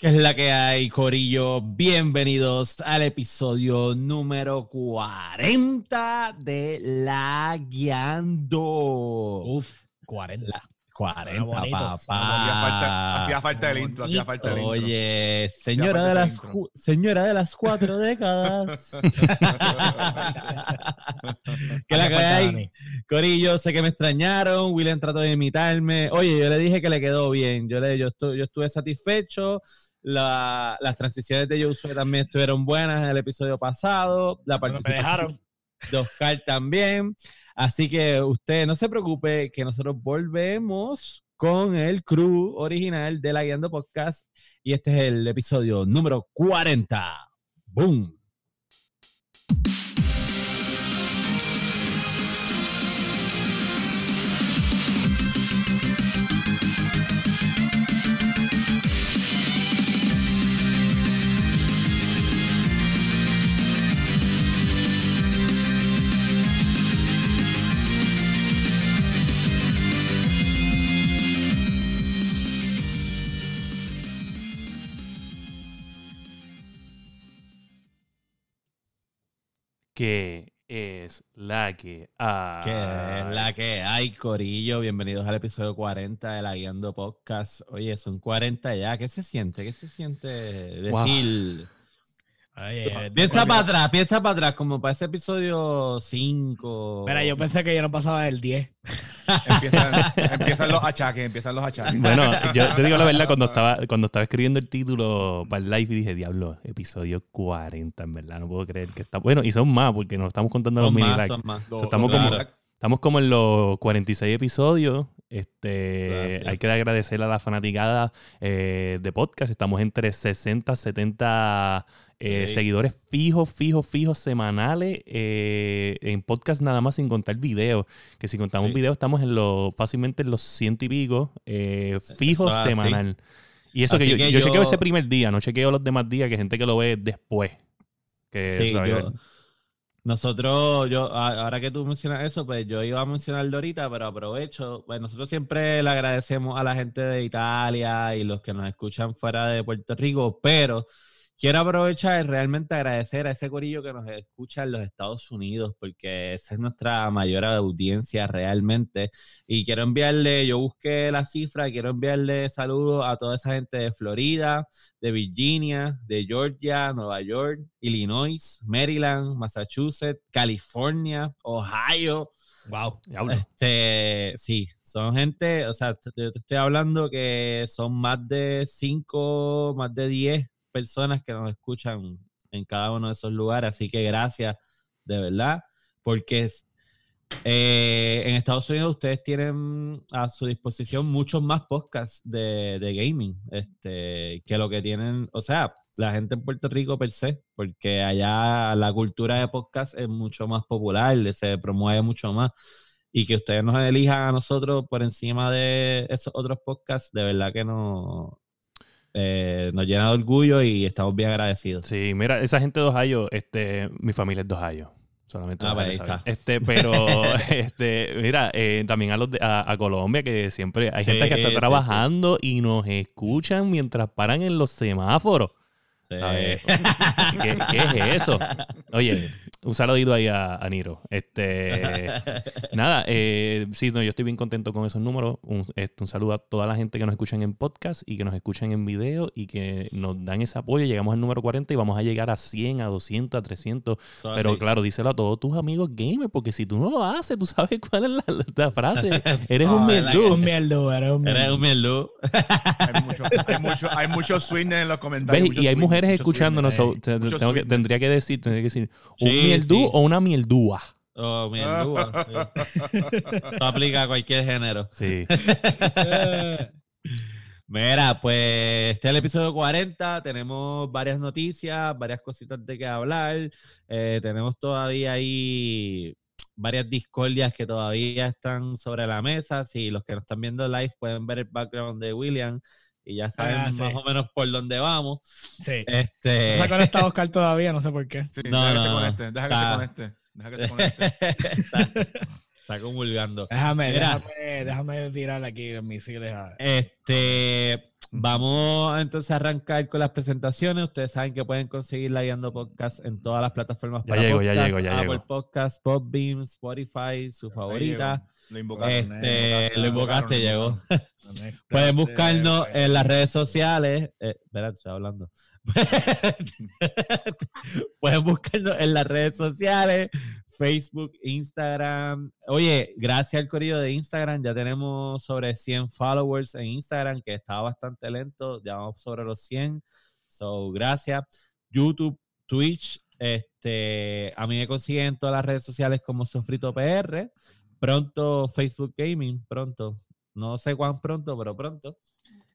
¿Qué es la que hay, Corillo? Bienvenidos al episodio número 40 de La Guiando. Uf, 40. 40, bonito. papá. Hacía falta, hacía falta el intro, hacía falta el intro. Oye, señora de, las, señora de las cuatro décadas. ¿Qué es la que hay? Corillo, sé que me extrañaron. William trató de imitarme. Oye, yo le dije que le quedó bien. Yo, le, yo, estu- yo estuve satisfecho. La- las transiciones de Josué también estuvieron buenas en el episodio pasado. La participación dejaron. de Oscar también. Así que usted no se preocupe, que nosotros volvemos con el crew original de la Guiando Podcast. Y este es el episodio número 40. ¡Boom! Que es la que hay. Que es la que hay, Corillo. Bienvenidos al episodio 40 de la Guiando Podcast. Oye, son 40 ya. ¿Qué se siente? ¿Qué se siente Wow. Oye, Piensa para atrás, piensa para atrás, como para ese episodio 5. Mira, yo pensé que yo no pasaba del 10. Empiezan, empiezan los achaques, empiezan los achaques. Bueno, yo te digo la verdad, cuando estaba, cuando estaba escribiendo el título para el live, dije, diablo, episodio 40, en verdad, no puedo creer que está... Bueno, y son más, porque nos estamos contando los mini más, son estamos como-. Estamos como en los 46 episodios. Este, hay que agradecer a la fanaticada eh, de podcast. Estamos entre 60, 70 eh, seguidores fijos, fijos, fijos semanales eh, en podcast nada más sin contar videos. Que si contamos Sí. videos estamos en los fácilmente en los ciento y pico eh, Eso semanal. Y eso que yo, que yo yo- chequeo ese primer día, no chequeo los demás días, que gente que lo ve después. Que, Sí, yo- nosotros, yo, ahora que tú mencionas eso, pues yo iba a mencionarlo ahorita, pero aprovecho. Pues nosotros siempre le agradecemos a la gente de Italia y los que nos escuchan fuera de Puerto Rico, pero quiero aprovechar y realmente agradecer a ese corillo que nos escucha en los Estados Unidos, porque esa es nuestra mayor audiencia realmente. Y quiero enviarle, yo busqué la cifra, quiero enviarle saludos a toda esa gente de Florida, de Virginia, de Georgia, Nueva York, Illinois, Maryland, Massachusetts, California, Ohio. Wow. Este, sí, son gente, o sea, yo te estoy hablando que son más de 5, más de 10 personas que nos escuchan en cada uno de esos lugares, así que gracias, de verdad, porque eh, en Estados Unidos ustedes tienen a su disposición muchos más podcasts de, de gaming este, que lo que tienen, o sea, la gente en Puerto Rico per se, porque allá la cultura de podcast es mucho más popular, se promueve mucho más. Y que ustedes nos elijan a nosotros por encima de esos otros podcasts, de verdad que nos, eh, nos llena de orgullo y estamos bien agradecidos. Sí, mira, esa gente de Ohio, este, mi familia es de Ohio. Solamente Ah, ahí está. Este, pero, este, mira, eh, también a los de- a, a Colombia, que siempre hay Sí, gente que está sí. trabajando y nos escuchan mientras paran en los semáforos. ¿Qué, qué es eso? Oye, un saludito ahí a, a Niro. Este, nada, eh, sí, no, yo estoy bien contento con esos números. Un, este, un saludo a toda la gente que nos escuchan en podcast y que nos escuchan en video y que nos dan ese apoyo. Llegamos al número 40 y vamos a llegar a 100, a 200, a 300. Son Pero así. claro, díselo a todos tus amigos gamers, porque si tú no lo haces, tú sabes cuál es la, la frase. Eres un mierdugo. Un mierdo, eres un Eres mierdo. un mielú. Hay mucho, hay mucho, hay mucho swing en los comentarios. Y hay mujeres escuchándonos. swing. so, te- Mucho tengo que- sweetness. tendría que decir, tendría que decir, ¿un Sí, mieldú sí. o una mieldúa? Oh, sí. Esto aplica a cualquier género. Sí. Mira, pues este es el episodio 40. Tenemos varias noticias, varias cositas de que hablar. Eh, tenemos todavía ahí varias discordias que todavía están sobre la mesa. Si los que nos están viendo live pueden ver el background de William y ya saben Ah, sí. más o menos por dónde vamos. Sí. Este, No se ha conectado Oscar todavía, no sé por qué. Sí, No, deja que no, se no. conecte, deja que Está- se conecte. Deja que se conecte. está, está convulgando. Déjame, Mira. déjame, déjame tirar aquí en misiles. a- Este, Vamos entonces a arrancar con las presentaciones. Ustedes saben que pueden conseguir la Guiando Podcast en todas las plataformas Ya para llegó, ya podcast, llegó, ya Apple llegó. Podcast, Podbeam, Spotify, su favorita. Lo invocaste. Este, lo invocaste, llegó. Conectate, Pueden buscarnos pues. en las redes sociales. Eh, espera, estoy hablando. Pueden buscarnos en las redes sociales, Facebook, Instagram. Oye, gracias al corrido de Instagram, ya tenemos sobre 100 followers en Instagram, que estaba bastante lento. Ya vamos sobre los 100. So, gracias. YouTube, Twitch. Este, a mí me consiguen en todas las redes sociales como Sofrito PR. Pronto Facebook Gaming, pronto. No sé cuán pronto, pero pronto.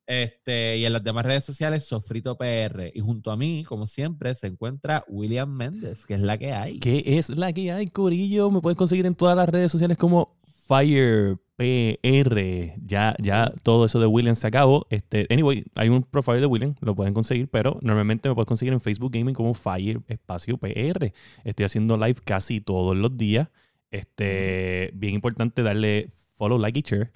Este, y en las demás redes sociales, Sofrito PR. Y junto a mí, como siempre, se encuentra William Méndez, que es la que hay. ¿Qué es la que hay, Corillo? Me pueden conseguir en todas las redes sociales como Fire PR. Ya, ya todo eso de William se acabó. Este, anyway, hay un profile de William, lo pueden conseguir, pero normalmente me pueden conseguir en Facebook Gaming como Fire Espacio PR. Estoy haciendo live casi todos los días. Este, bien importante darle follow, like y share.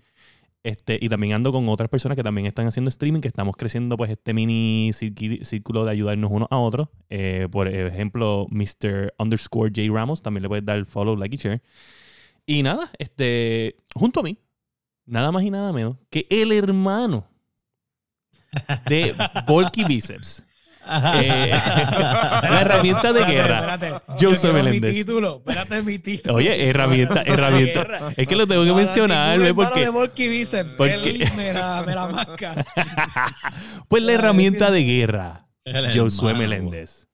Este, y también ando con otras personas que también están haciendo streaming, que estamos creciendo pues este mini círculo de ayudarnos unos a otros. Eh, por ejemplo, Mr. underscore J Ramos, también le puedes dar follow, like y share. Y nada, este, junto a mí, nada más y nada menos que el hermano de Volky Biceps. Eh, la herramienta de guerra. Espérate, Yo Meléndez. Mi título, espérate mi título. Oye, herramienta, herramienta. Es que lo tengo que mencionar, ¿ves? Porque de Volky Biceps. porque- Él me la, me la masca. pues la herramienta de guerra, Josué. Meléndez.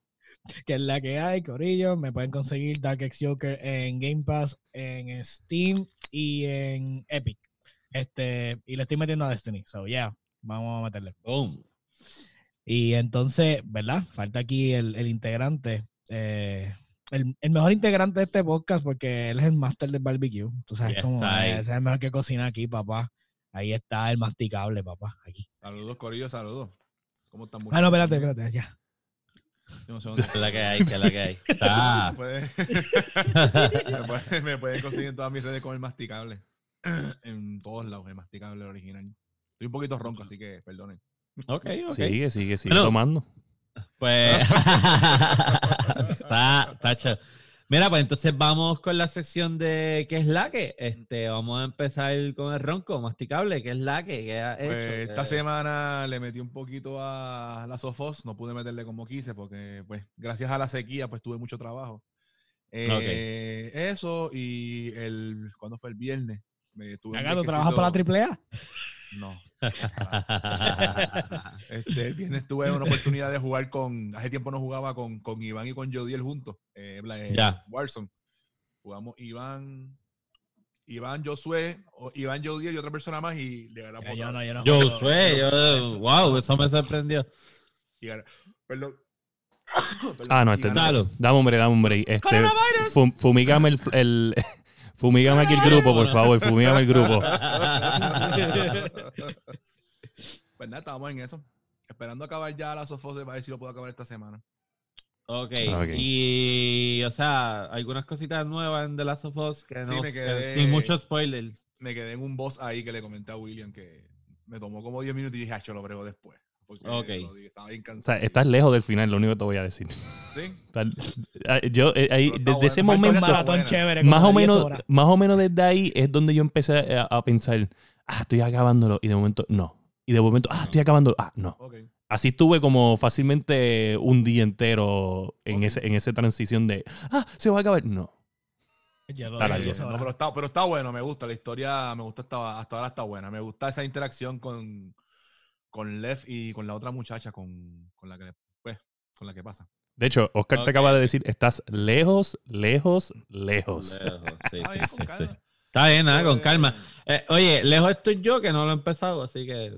que es la que hay, Corillo. Me pueden conseguir Dark X Joker en Game Pass, en Steam y en Epic. Este, y le estoy metiendo a Destiny. So, yeah, vamos a meterle. Boom. Y entonces, ¿verdad? Falta aquí el, el integrante. eh, el, el mejor integrante de este podcast porque él es el máster del barbecue. Tú sabes Yes, cómo I. es, ese es el mejor que cocina aquí, papá. Ahí está el masticable, papá. Aquí. Saludos, Corillo, saludos. ¿Cómo están? Ah, no, espérate, espérate, ya. Yo no sé dónde. Que es la que hay, que es la que hay. Está. Me pueden- me pueden conseguir en todas mis redes con el masticable. En todos lados, el masticable original. Estoy un poquito ronco, así que perdonen. Ok, ok. Sigue, sigue, sigue Bueno. tomando. Pues está, está chévere. Mira, pues entonces vamos con la sección de ¿qué es la que? Este, vamos a empezar con el ronco masticable, ¿qué es la que? ¿Qué ha Pues, esta Eh, semana le metí un poquito a la Sofos, no pude meterle como quise porque, pues, gracias a la sequía, pues tuve mucho trabajo. Eh, Eso y el, ¿cuándo fue el viernes? Me tuve trabajas para la AAA. No. Este, el viernes tuve una oportunidad de jugar con. Hace tiempo no jugaba con, con Iván y con Jodiel juntos. Eh, Bla- eh, Ya. Warzone. Jugamos Iván. Iván Josué, o Iván Jodiel y otra persona más y le ganamos. Yo no, yo no Eso. wow, eso me sorprendió. y Perdón. Perdón. Ah, no, este. Dame hombre, dame hombre. Este, fum- fumígame el, el- fumígame aquí el grupo, por favor. Fumígame el grupo. pues nada, estábamos en eso. Esperando acabar ya la Sofos para ver si lo puedo acabar esta semana. Ok, Ok. y o sea, algunas cositas nuevas en The Last of Us que Sí, no, quedé- sin mucho spoiler. Me quedé en un boss ahí que le comenté a William que me tomó como 10 minutos y dije, ah, yo lo brego después. Porque Ok. lo dije, estaba bien O cansado. sea, estás lejos del final, lo único que te voy a decir. Sí. Ah, yo, eh, ahí, desde bueno, ese Momento maratón chévere. más o, 10 menos, horas. más o menos desde ahí es donde yo empecé a, a pensar, ah, estoy acabándolo. Y de momento, no. Y de momento, ah, estoy acabándolo. Ah, no. Ok. Así estuve como fácilmente un día entero en, Ok. ese, en esa transición de, ah, se va a acabar. No. Ya lo Está dije, largo. 10 No, pero está, pero está bueno, me gusta. La historia me gusta hasta, hasta ahora está buena. Me gusta esa interacción con, con Lev y con la otra muchacha con, con la que pues, con la que pasa. De hecho, Oscar te acaba de decir, estás lejos, lejos, lejos. Lejos, sí, sí, sí. Está bien, nada, con Pues, calma. Eh, oye, lejos estoy yo que no lo he empezado, así que.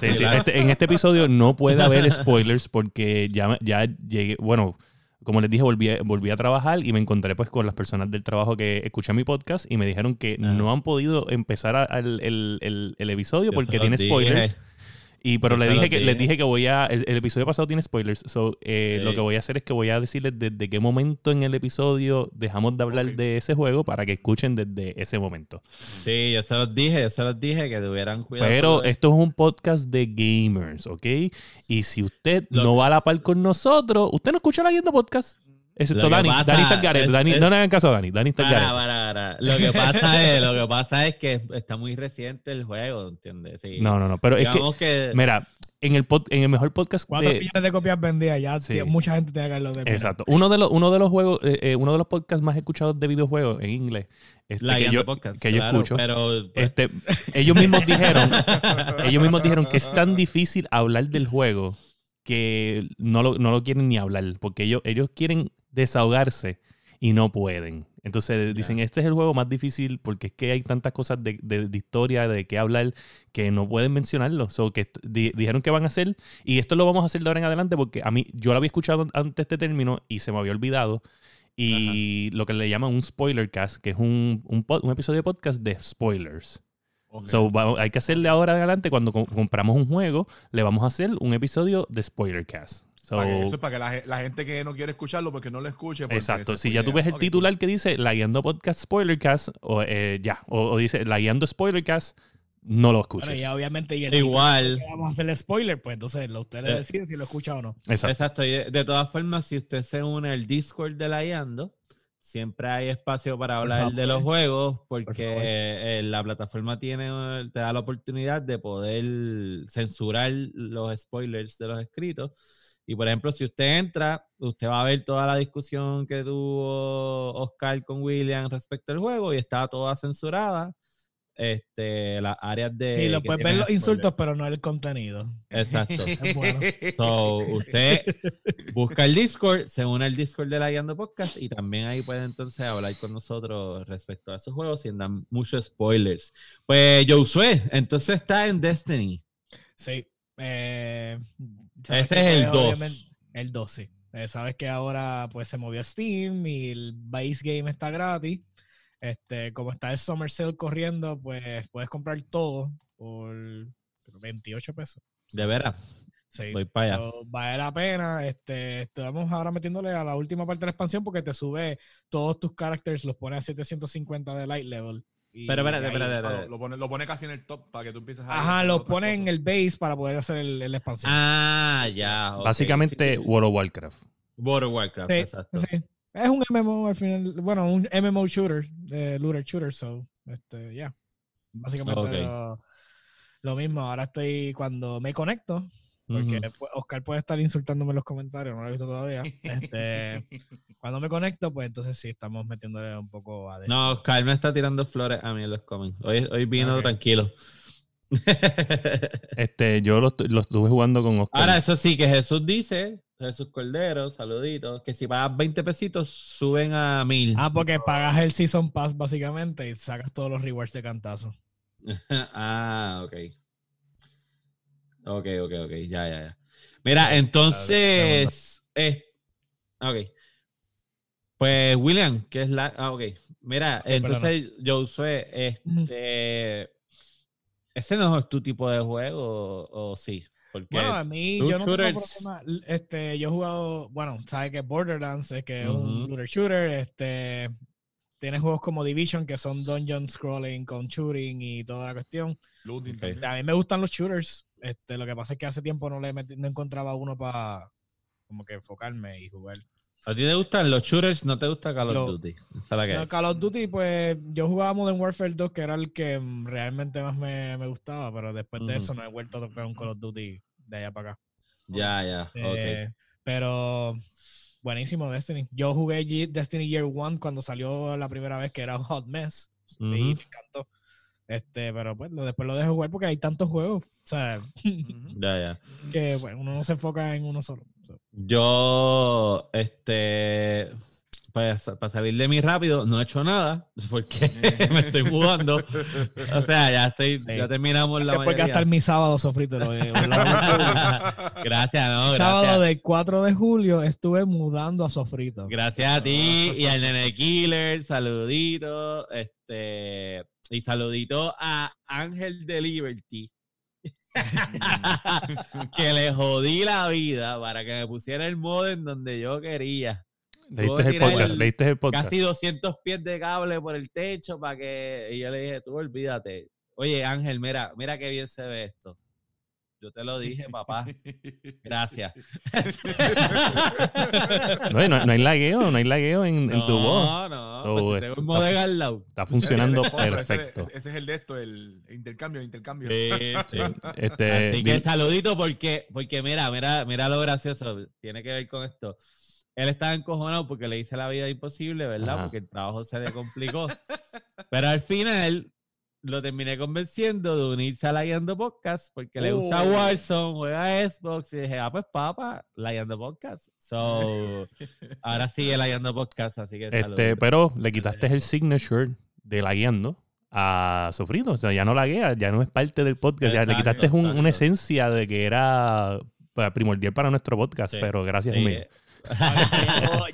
Sí, sí, este- en este episodio no puede haber spoilers porque ya, ya llegué, bueno, como les dije, volví a, volví a trabajar y me encontré pues con las personas del trabajo que escuchan mi podcast y me dijeron que Ah. no han podido empezar a- el, el- el episodio Yo porque tiene dije. Y pero le dije que les dije. que voy a. El, el episodio pasado tiene spoilers. So, eh, Lo que voy a hacer es que voy a decirles desde qué momento en el episodio dejamos de hablar de ese juego para que escuchen desde ese momento. Sí, yo se los dije, yo se los dije que tuvieran cuidado. Pero esto es un podcast de gamers, ¿ok? Y si usted Lo no que- va a la par con nosotros, usted no escucha la Yendo Podcast. Excepto Dani. pasa Dani está garete. es- Dani, es- no le hagan caso a Dani. Dani está Para, garete. para, para. Lo que pasa es, lo que pasa es que está muy reciente el juego, ¿entiendes? Sí. No, no, no. Pero es que, mira, en el, pod- en el mejor podcast Cuatro de, millones de copias vendidas, ya Sí. tío, mucha gente tiene que haberlo terminado. Exacto. Uno de los, uno de los juegos, eh, eh, uno de los podcasts más escuchados de videojuegos en inglés. este, la que yo, Podcast, que yo escucho. Pero, pues, Este, ellos mismos dijeron, ellos mismos dijeron que es tan difícil hablar del juego que no lo, no lo quieren ni hablar, porque ellos, ellos quieren desahogarse y no pueden. Entonces dicen, este es el juego más difícil porque es que hay tantas cosas de, de- de historia, de qué hablar, que no pueden mencionarlo. So, que di- dijeron que van a hacer, y esto lo vamos a hacer de ahora en adelante porque a mí, yo lo había escuchado antes este término y se me había olvidado. Y lo que le llaman un spoiler cast, que es un, un, pod- un episodio de podcast de spoilers. Ok. So, hay que hacerle ahora en adelante, cuando com- compramos un juego, le vamos a hacer un episodio de spoiler cast. So, Para que- eso es para que la, ge- la gente que no quiere escucharlo, porque no lo escuche. exacto. Si ya tú ves el titular que dice La Guiando Podcast Spoiler Cast, o eh, ya, o, o dice La Guiando Spoiler Cast, no lo escuches. Bueno, ya obviamente, y el igual. que vamos a hacer spoiler, pues entonces lo- ustedes Eh. deciden si lo escucha o no. Exacto. Exacto. Y de, de todas formas, si usted se une al Discord de la Yando, siempre hay espacio para hablar favor, de los sí. juegos, porque eh, la plataforma tiene, te da la oportunidad de poder censurar los spoilers de los escritos. Y por ejemplo, si usted entra, usted va a ver toda la discusión que tuvo Oscar con William respecto al juego y está toda censurada. Este, las áreas de. Sí, lo puedes ver los insultos, pero no el contenido. Exacto. Es bueno. So, usted busca el Discord, se une al Discord de la Guiando Podcast y también ahí puede entonces hablar con nosotros respecto a esos juegos sin dar muchos spoilers. Pues Josué, entonces está en Destiny. Sí. Eh, Ese es el pues, 2. obviamente- El 2, sí. Eh, sabes que ahora pues se movió Steam y el base game está gratis. Este, como está el Summer Sale corriendo, pues puedes comprar todo por creo, 28 pesos. De veras, Sí. voy para allá. Vale la pena. Este, estamos ahora metiéndole a la última parte de la expansión porque te sube todos tus characters, los pone a 750 de light level. Y Pero espérate, espérate, espérate. lo, pone, lo pone casi en el top para que tú empieces a. Ajá, lo pone en el base para poder hacer el, el expansión. Ah, ya. ok, Básicamente, sí. World of Warcraft. World of Warcraft, Sí, exacto. sí. Es un MMO al final, bueno, un MMO shooter, eh, looter shooter, so, este, ya. Básicamente Ok. lo, lo mismo. Ahora estoy, cuando me conecto, porque Oscar puede estar insultándome en los comentarios, no lo he visto todavía. Este, cuando me conecto, pues entonces sí, estamos metiéndole un poco a... No, Oscar me está tirando flores a mí en los comments. Hoy, hoy vino tranquilo. Este, yo lo, lo estuve jugando con Oscar. Ahora, eso sí, que Jesús dice, Jesús Cordero, saluditos, que si pagas 20 pesitos, suben a mil. Ah, porque pagas el Season Pass básicamente y sacas todos los rewards de cantazo. ah, ok. Ok, ok, ok, ya, ya, ya. Mira, entonces, es- ok. Pues, William, que es la... Ah, ok. Mira, entonces, Josué, este... ¿Ese no es tu tipo de juego o, o sí? Porque Bueno, a mí yo no tengo problema. Este, yo he jugado, bueno, sabes que Borderlands es que es un looter shooter, este tiene juegos como Division que son dungeon scrolling con shooting y toda la cuestión. Looting Ok. también. A mí me gustan los shooters. Este, lo que pasa es que hace tiempo no le metí- no encontraba uno para como que enfocarme y jugar. ¿A ti te gustan los shooters? ¿No te gusta Call of Lo- Duty? No. Call of Duty, pues yo jugaba Modern Warfare 2, que era el que mm, realmente más me, me gustaba, pero después de eso no he vuelto a tocar un Call of Duty de allá para acá. Ya, ya. Eh, Pero buenísimo Destiny. Yo jugué Destiny Year One cuando salió la primera vez que era un Hot Mess. Y me encantó. Este, pero pues lo- después lo dejo jugar porque hay tantos juegos. O sea, Ujú. Ya, ya. que bueno, uno no se enfoca en uno solo. So, Yo, este, pues, para salir de mí rápido, no he hecho nada porque me estoy mudando. O sea, ya estoy, Sí. ya terminamos la Gracias gastar mayoría. mi sábado sofrito. lo- lo- lo- Gracias, no, sábado del 4 de julio estuve mudando a sofrito. Gracias a ti y al Nene Killer, saludito, este, y saludito a Ángel de Liberty. que le jodí la vida para que me pusiera el modem donde yo quería. Leíste el podcast, leíste el podcast. Casi 200 pies de cable por el techo para que... Y yo le dije, tú olvídate. Oye, Ángel, mira, mira qué bien se ve esto. Yo te lo dije, papá. Gracias. no, no, hay lagueo, no hay lagueo en, tu voz. No, no. pues tengo un modem al lado. Está funcionando perfecto. Ese, es el de esto, el intercambio, intercambio. Sí, sí. Este, Así que saludito porque, porque mira, mira, mira lo gracioso. Tiene que ver con esto. Él estaba encojonado porque le hice la vida imposible, ¿verdad? Porque el trabajo se le complicó. Pero al final lo terminé convenciendo de unirse a la Guiando Podcast porque le gusta oh. Warzone, juega Xbox y dije, ah, pues papá, la Guiando Podcast. So, ahora sigue la Guiando Podcast, así que este, Pero le quitaste el signature de la Guiando a Sofrito, o sea, ya no la guía, ya no es parte del podcast, ya le quitaste una esencia de que era pues, primordial para nuestro podcast, pero gracias a mí.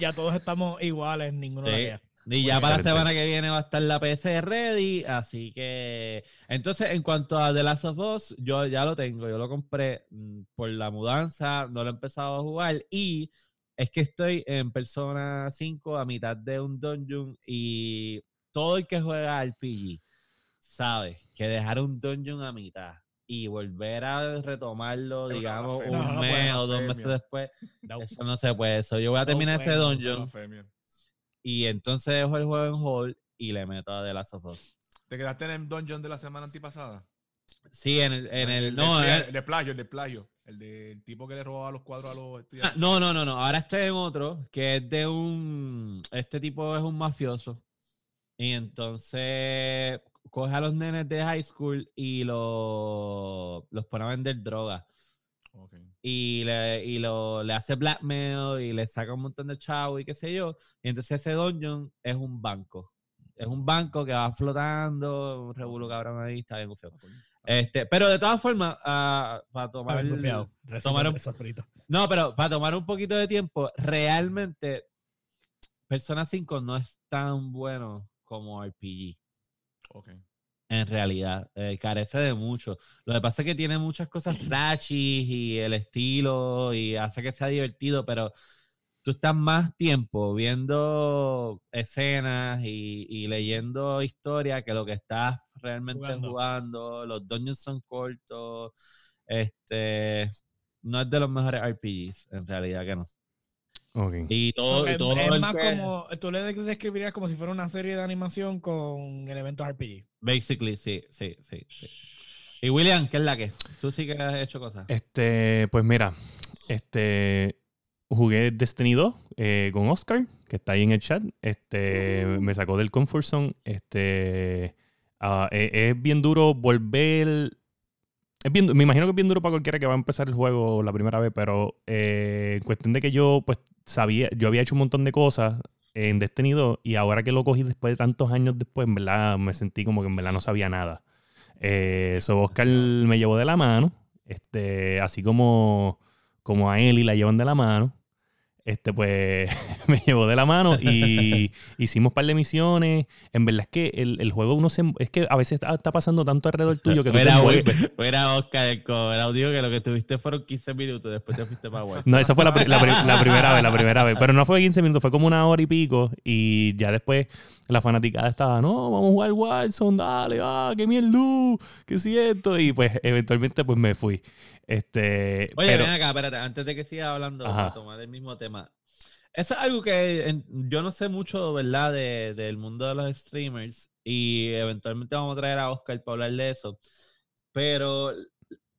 ya, todos, estamos iguales, ninguno la guía. Y ya para la semana que viene va a estar la PC ready, así que... Entonces, en cuanto a The Last of Us, yo ya lo tengo, yo lo compré mm, por la mudanza, no lo he empezado a jugar y es que estoy en Persona 5 a mitad de un dungeon y todo el que juega RPG sabe que dejar un dungeon a mitad y volver a retomarlo, digamos, un mes o dos meses después, eso no se puede. Eso yo voy a terminar ese dungeon y entonces dejo el juego en hold y le meto a The Last of Us. ¿Te quedaste en el dungeon de la semana antipasada? Sí, en el. En el, no, el, de plagio, el de plagio. El del tipo que le robaba los cuadros a los estudiantes. Ah, no, no, no, no. Ahora estoy en otro que es de un. Este tipo es un mafioso. Y entonces coge a los nenes de high school y los pone a vender droga. Y, le, y lo, le hace blackmail y le saca un montón de chavo y qué sé yo. Y entonces ese dungeon es un banco. Es un banco que va flotando, un revuelo cabrón ahí, está bien feo. Este, pero de todas formas, uh, para tomar, el, tomar un, No, pero para tomar un poquito de tiempo, realmente Persona 5 no es tan bueno como RPG. Okay en realidad. Eh, carece de mucho. Lo que pasa es que tiene muchas cosas flashy y el estilo y hace que sea divertido, pero tú estás más tiempo viendo escenas y, leyendo historia que lo que estás realmente jugando. Los dungeons son cortos. Este no es de los mejores RPGs, en realidad que no. Y todo, y todo es más como, tú le describirías como si fuera una serie de animación con elementos RPG. Basically, sí, sí, sí, sí. Y William, ¿qué es la que? Tú sí que has hecho cosas. Este, pues mira, este, jugué Destiny 2 eh, con Oscar, que está ahí en el chat. Este, me sacó del comfort zone. Este, ah, e, es bien duro volver me imagino que es bien duro para cualquiera que va a empezar el juego la primera vez, pero eh, en cuestión de que yo pues sabía, yo había hecho un montón de cosas en Destiny 2 y ahora que lo cogí después de tantos años después, en verdad me sentí como que en verdad no sabía nada. Eh, so Oscar me llevó de la mano, este, así como, como a Eli la llevan de la mano este, pues me llevó de la mano y hicimos un par de misiones. En verdad es que el, el juego uno se, es que a veces está, pasando tanto alrededor tuyo que era, era Oscar el audio que lo que tuviste fueron 15 minutos, después te fuiste para WhatsApp. No, esa fue la, la, primera vez, la primera vez. Pero no fue 15 minutos, fue como una hora y pico. Y ya después la fanaticada estaba, no, vamos a jugar Wilson, dale, ah, qué mierda, qué siento. Y pues eventualmente pues me fui. Este, Oye, ven acá, espérate, antes de que siga hablando, para tomar el mismo tema. Eso es algo que yo no sé mucho, ¿verdad?, de, del mundo de los streamers y eventualmente vamos a traer a Oscar para hablar de eso. Pero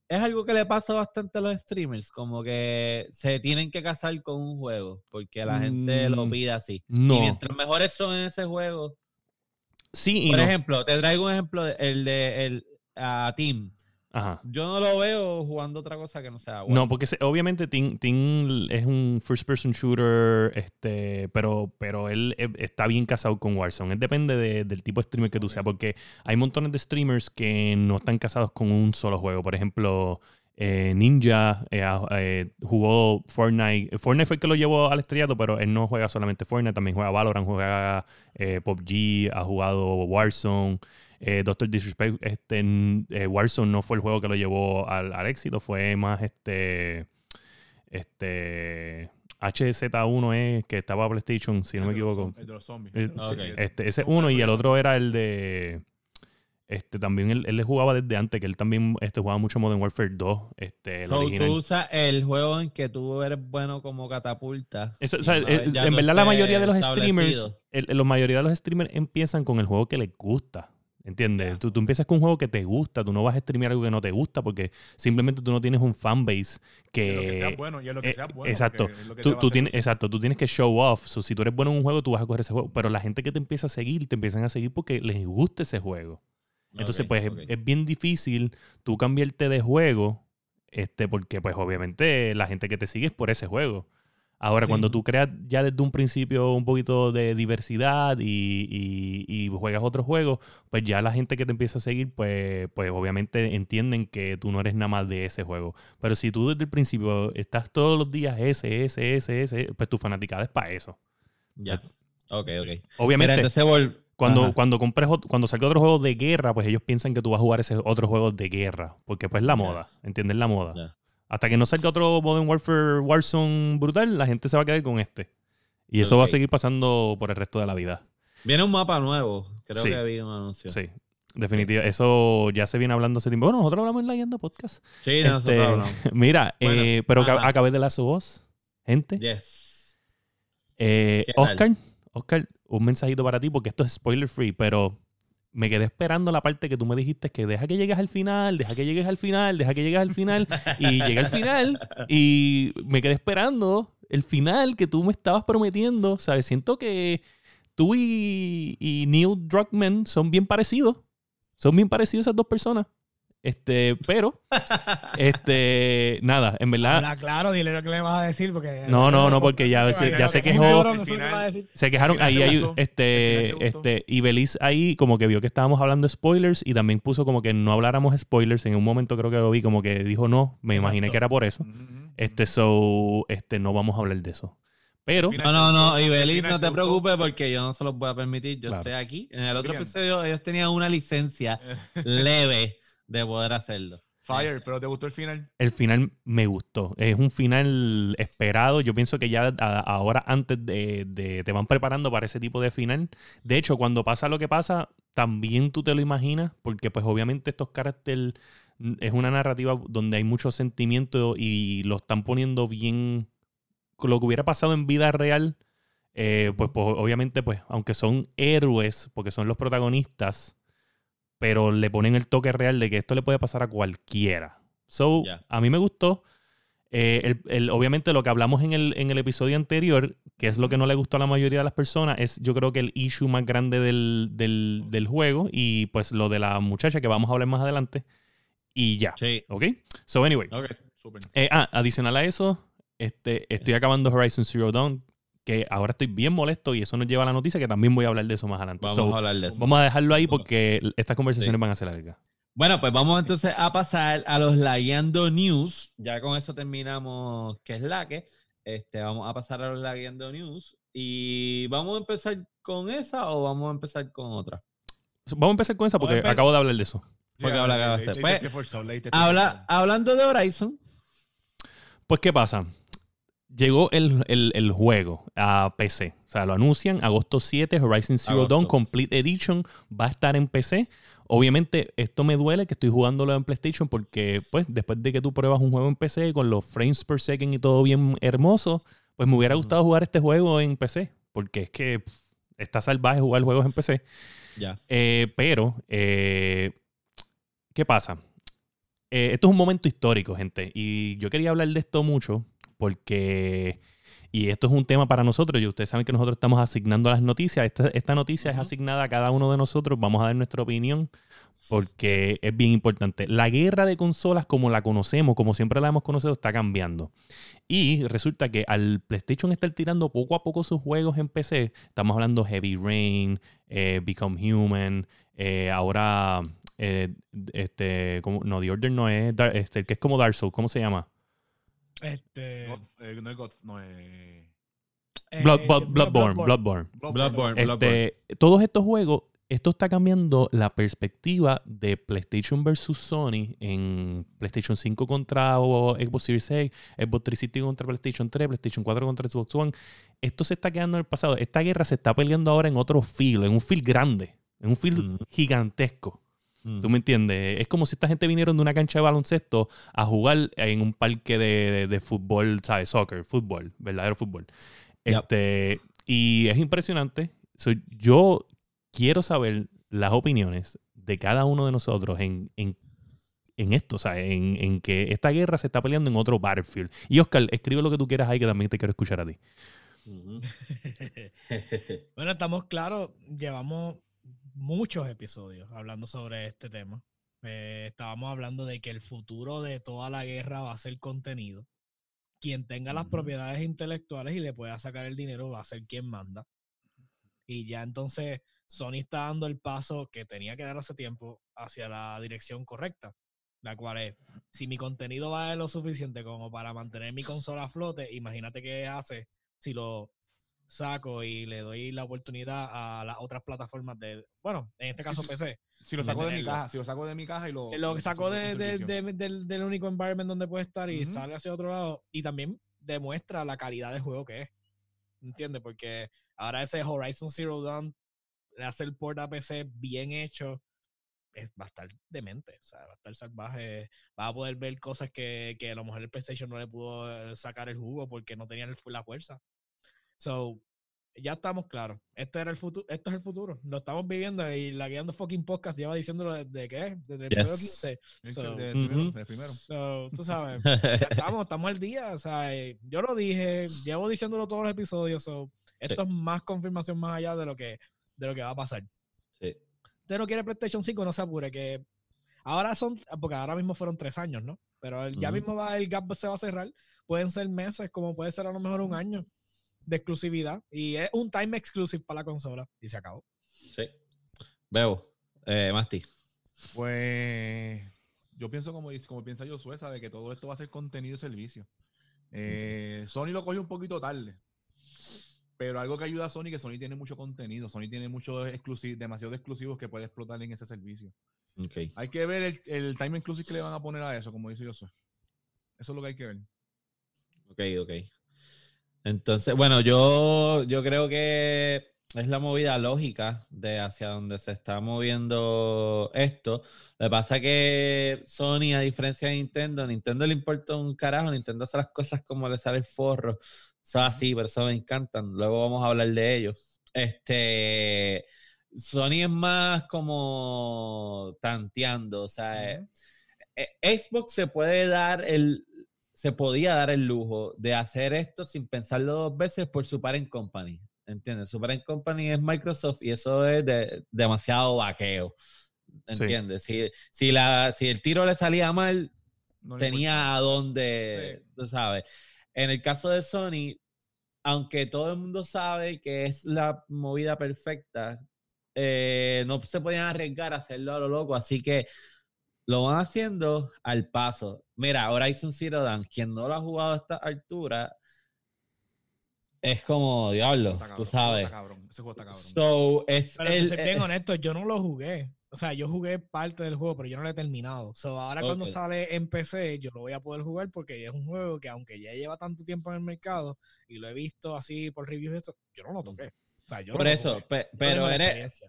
es algo que le pasa bastante a los streamers, como que se tienen que casar con un juego porque la gente lo mm, pide así. Y mientras mejores son en ese juego. Sí, Por ejemplo, te traigo un ejemplo, el de el, a Team. Yo no lo veo jugando otra cosa que no sea No, porque obviamente Tim, es un first person shooter, este, pero, pero él e, está bien casado con Warzone. Es depende del tipo de streamer que tú seas, porque hay montones de streamers que no están casados con un solo juego. Por ejemplo, eh, Ninja eh, eh, jugó Fortnite. Fortnite fue el que lo llevó al estrellato, pero él no juega solamente Fortnite, también juega Valorant, juega PUBG, ha jugado Warzone. Eh, Doctor Disrespect, este, eh, Warzone no fue el juego que lo llevó al, al éxito, fue más este, este, HZ1E que estaba a PlayStation, si no me equivoco. El de los zombies. Eh, Ah, este, ese uno y el otro era el de. Este también él, él le jugaba desde antes, que él también este, jugaba mucho Modern Warfare 2, este, el So, original. tú usas el juego en que tú eres bueno como catapulta. Eso, o sea, en verdad la mayoría de los streamers, el- la mayoría de los streamers empiezan con el juego que les gusta. ¿Entiendes? Tú, tú empiezas con un juego que te gusta, tú no vas a streamear algo que no te gusta porque simplemente tú no tienes un fanbase que... Lo que sea bueno y es lo que eh, sea bueno. exacto. Tú, tú tienes, exacto, tú tienes que show off. So, si tú eres bueno en un juego, tú vas a coger ese juego. Pero la gente que te empieza a seguir, te empiezan a seguir porque les gusta ese juego. Entonces, pues es- es, bien difícil tú cambiarte de juego, este, porque pues obviamente la gente que te sigue es por ese juego. Ahora, Sí. cuando tú creas ya desde un principio un poquito de diversidad y, y- y juegas otros juegos, pues ya la gente que te empieza a seguir, pues, pues obviamente entienden que tú no eres nada más de ese juego. Pero si tú desde el principio estás todos los días ese, ese, ese, ese, pues tu fanaticada es para eso. Ya. Ok, ok. Mira, Obviamente, cuando, Ajá. cuando compres cuando salga otro juego de guerra, pues ellos piensan que tú vas a jugar ese otro juego de guerra. Porque pues la moda. ¿Entiendes? La moda. Ya. Hasta que no salga otro Modern Warfare Warzone brutal, la gente se va a quedar con este. Y eso va a seguir pasando por el resto de la vida. Viene un mapa nuevo. Creo Sí. que vi un anuncio. Sí. Definitivamente. Eso ya se viene hablando hace tiempo. Bueno, nosotros hablamos en la Yenda Podcast. Sí, nosotros Este, hablamos. mira, Bueno, eh, pero acabé de la su voz. Gente. Yes. Eh. Oscar, Oscar, un mensajito para ti porque esto es spoiler free, pero me quedé esperando la parte que tú me dijiste que deja que llegues al final, deja que llegues al final, deja que llegues al final y llegué al final y me quedé esperando el final que tú me estabas prometiendo, ¿sabes? Siento que tú y, y Neil Druckmann son bien parecidos. Son bien parecidos esas dos personas. Este, pero, este, nada, en verdad, Habla claro, dile lo que le vas a decir porque... No, no, no, porque ya se- ya se quejó. Se quejaron. Ahí hay, este, este, y Beliz ahí como que vio que estábamos hablando de spoilers y también puso como que no habláramos spoilers. En un momento creo que lo vi como que dijo no, me imaginé que era por eso. Este, so, este, no vamos a hablar de eso. Pero, No, no, no. Y Belis, no te preocupes porque yo no se los voy a permitir. Yo Claro. estoy aquí. En el otro episodio ellos tenían una licencia leve de poder hacerlo. Fire, pero ¿te gustó el final? el final me gustó. Es un final esperado. Yo pienso que ya a- ahora antes de, de- te van preparando para ese tipo de final. De hecho, cuando pasa lo que pasa, también tú te lo imaginas, porque pues obviamente estos caracteres es una narrativa donde hay mucho sentimiento y lo están poniendo bien lo que hubiera pasado en vida real. eh, pues, pues, obviamente, pues, aunque son héroes, porque son los protagonistas, pero le ponen el toque real de que esto le puede pasar a cualquiera. So, a mí me gustó. Eh, el- el- obviamente lo que hablamos en el, en el episodio anterior, que es lo que no le gustó a la mayoría de las personas, es yo creo que el issue más grande del, del- del juego y pues lo de la muchacha que vamos a hablar más adelante. Y ya. Sí. ¿Ok? So, anyway. Ok. Súper. Eh, ah, adicional a eso, este, estoy acabando Horizon Zero Dawn, que ahora estoy bien molesto y eso nos lleva a la noticia que también voy a hablar de eso más adelante. Vamos So, a hablar de eso. vamos a dejarlo ahí porque estas conversaciones Sí. van a ser largas. Bueno, pues vamos entonces a pasar a los Lagueando News. Ya con eso terminamos que es la que. Este, vamos a pasar a los Lagueando News. Y vamos a empezar con esa o vamos a empezar con otra. Vamos a empezar con esa porque acabo de hablar de eso. Porque Sí, habla- Pues, pie Habla, forzado. hablando de Horizon. Pues, ¿qué pasa? Llegó el, el- el juego a PC. O sea, lo anuncian agosto 7, Horizon Zero Agosto. Dawn Complete Edition va a estar en PC. Obviamente, esto me duele que estoy jugándolo en PlayStation porque, pues, después de que tú pruebas un juego en PC con los frames per second y todo bien hermoso, pues me hubiera gustado jugar este juego en PC. Porque es que pff, está salvaje jugar juegos en PC. Ya. Eh, pero, eh, ¿qué pasa? Eh, esto es un momento histórico, gente. Y yo quería hablar de esto mucho porque, y esto es un tema para nosotros, y ustedes saben que nosotros estamos asignando las noticias. Esta, esta noticia es asignada a cada uno de nosotros. Vamos a dar nuestra opinión porque es bien importante. La guerra de consolas como la conocemos, como siempre la hemos conocido, está cambiando. Y resulta que al PlayStation estar tirando poco a poco sus juegos en PC, estamos hablando Heavy Rain, eh, Become Human, eh, ahora, eh, este, como, no, The Order no es, este, el que es como Dark Souls, ¿cómo se llama? Este, God- eh, no es God, no es. eh, Blood- Blood- Blood- Bloodborne, Bloodborne. Bloodborne. Bloodborne, Bloodborne. Este, todos estos juegos esto está cambiando la perspectiva de PlayStation versus Sony en PlayStation 5 contra Xbox Series X, Xbox 360 contra PlayStation 3, PlayStation 4 contra Xbox One. Esto se está quedando en el pasado. Esta guerra se está peleando ahora en otro filo, en un fil grande, en un fil gigantesco. ¿Tú me entiendes? Es como si esta gente vinieron de una cancha de baloncesto a jugar en un parque de, fútbol, ¿sabes? Soccer, fútbol, verdadero fútbol. Este, y es impresionante. yo quiero saber las opiniones de cada uno de nosotros en, esto, o sea, en, que esta guerra se está peleando en otro battlefield. Y Oscar, escribe lo que tú quieras ahí, que también te quiero escuchar a ti. bueno, estamos claros, llevamos muchos episodios hablando sobre este tema. Eh, estábamos hablando de que el futuro de toda la guerra va a ser contenido. Quien tenga las propiedades intelectuales y le pueda sacar el dinero va a ser quien manda. Y ya entonces Sony está dando el paso que tenía que dar hace tiempo hacia la dirección correcta, la cual es, si mi contenido vale lo suficiente como para mantener mi consola a flote, imagínate qué hace si lo saco y le doy la oportunidad a las otras plataformas de, bueno, en este caso PC. Si lo saco de, mi caja, si lo saco de mi caja y lo... Lo saco de, del, único environment donde puede estar y sale hacia otro lado y también demuestra la calidad de juego que es. ¿Entiendes? Porque ahora ese Horizon Zero Dawn hace el port a PC bien hecho va a estar demente, o sea, va a estar salvaje, va a poder ver cosas que, que a lo mejor el PlayStation no le pudo sacar el jugo porque no tenía la fuerza. So, ya estamos claros. Este era el futuro, esto es el futuro. Lo estamos viviendo y la guiando fucking podcast lleva diciéndolo desde qué? Desde el primero 15. primero, tú sabes, estamos, estamos al día. O sea, eh, yo lo dije, llevo diciéndolo todos los episodios. So, esto es más confirmación más allá de lo que, de lo que va a pasar. Sí. Usted no quiere PlayStation 5, no se apure, que ahora son, porque ahora mismo fueron tres años, ¿no? Pero ya mismo va, el gap se va a cerrar. Pueden ser meses, como puede ser a lo mejor un año de exclusividad y es un time exclusive para la consola y se acabó. Sí. Veo. Eh, Masti. Pues yo pienso como, como piensa Josué, sabe que todo esto va a ser contenido y servicio. Eh, Sony lo cogió un poquito tarde. Pero algo que ayuda a Sony, que Sony tiene mucho contenido. Sony tiene muchos exclusivos, demasiado exclusivos que puede explotar en ese servicio. Okay. Hay que ver el, el time exclusive que le van a poner a eso, como dice Josué. Eso es lo que hay que ver. Ok, ok. Entonces, bueno, yo, yo creo que es la movida lógica de hacia donde se está moviendo esto. Lo que pasa es que Sony, a diferencia de Nintendo, Nintendo le importa un carajo, Nintendo hace las cosas como le sale el forro. Son así, pero eso me encantan. Luego vamos a hablar de ellos. Este, Sony es más como tanteando, o sea, eh, eh, Xbox se puede dar el, se podía dar el lujo de hacer esto sin pensarlo dos veces por su parent company. ¿Entiendes? Su parent company es Microsoft y eso es de, demasiado vaqueo. ¿Entiendes? Si, si, la, si el tiro le salía mal, tenía a dónde, tú sabes. En el caso de Sony, aunque todo el mundo sabe que es la movida perfecta, eh, no se podían arriesgar a hacerlo a lo loco. Así que lo van haciendo al paso. Mira, Horizon Zero Dawn, quien no lo ha jugado a esta altura, es como, diablo, tú sabes. Ese juego está cabrón. So, es Pero el, bien honesto, yo no lo jugué. O sea, yo jugué parte del juego, pero yo no lo he terminado. So, ahora cuando sale en PC, yo lo voy a poder jugar porque es un juego que aunque ya lleva tanto tiempo en el mercado y lo he visto así por reviews y esto, yo no lo toqué. Por eso, pero, eres,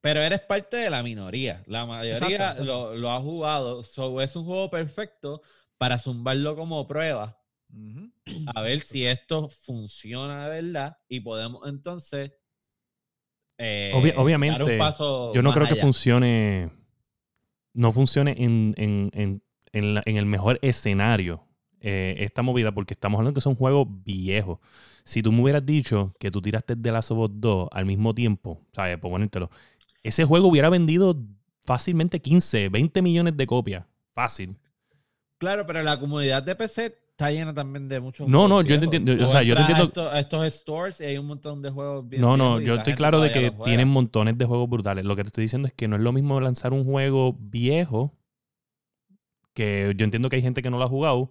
pero eres parte de la minoría. La mayoría Lo, ha jugado. So, es un juego perfecto para zumbarlo como prueba. A ver si esto funciona de verdad y podemos entonces. Eh, obviamente, yo no creo que funcione. No funcione en, en, en, el mejor escenario eh, esta movida, porque estamos hablando que son juegos viejos. Si tú me hubieras dicho que tú tiraste de Last of Us 2 al mismo tiempo, ¿sabes? Por ponértelo, ese juego hubiera vendido fácilmente 15, 20 millones de copias. Fácil. Claro, pero la comunidad de PC está llena también de muchos No, no, yo entiendo. O, sea, yo entiendo. Estos, stores y hay un montón de juegos bien. No, no, yo estoy claro de que tienen montones de juegos brutales. Lo que te estoy diciendo es que no es lo mismo lanzar un juego viejo, que yo entiendo que hay gente que no lo ha jugado,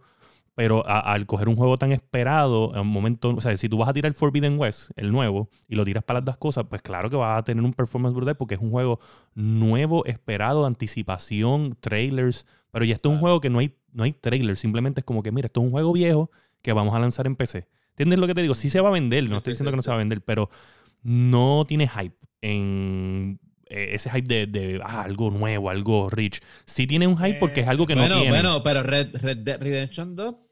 pero al coger un juego tan esperado, en un momento, o sea, si tú vas a tirar Forbidden West, el nuevo, y lo tiras para las dos cosas, pues claro que vas a tener un performance brutal porque es un juego nuevo, esperado, anticipación, trailers, pero ya esto es un juego que no hay, no hay trailers, simplemente es como que, mira, esto es un juego viejo que vamos a lanzar en PC. ¿Entiendes lo que te digo? Sí se va a vender, no estoy diciendo que no se va a vender, pero no tiene hype en eh, ese hype de, ah, algo nuevo, algo rich. Sí tiene un hype porque es algo que no tiene. Bueno, pero Red, Red Dead Redemption 2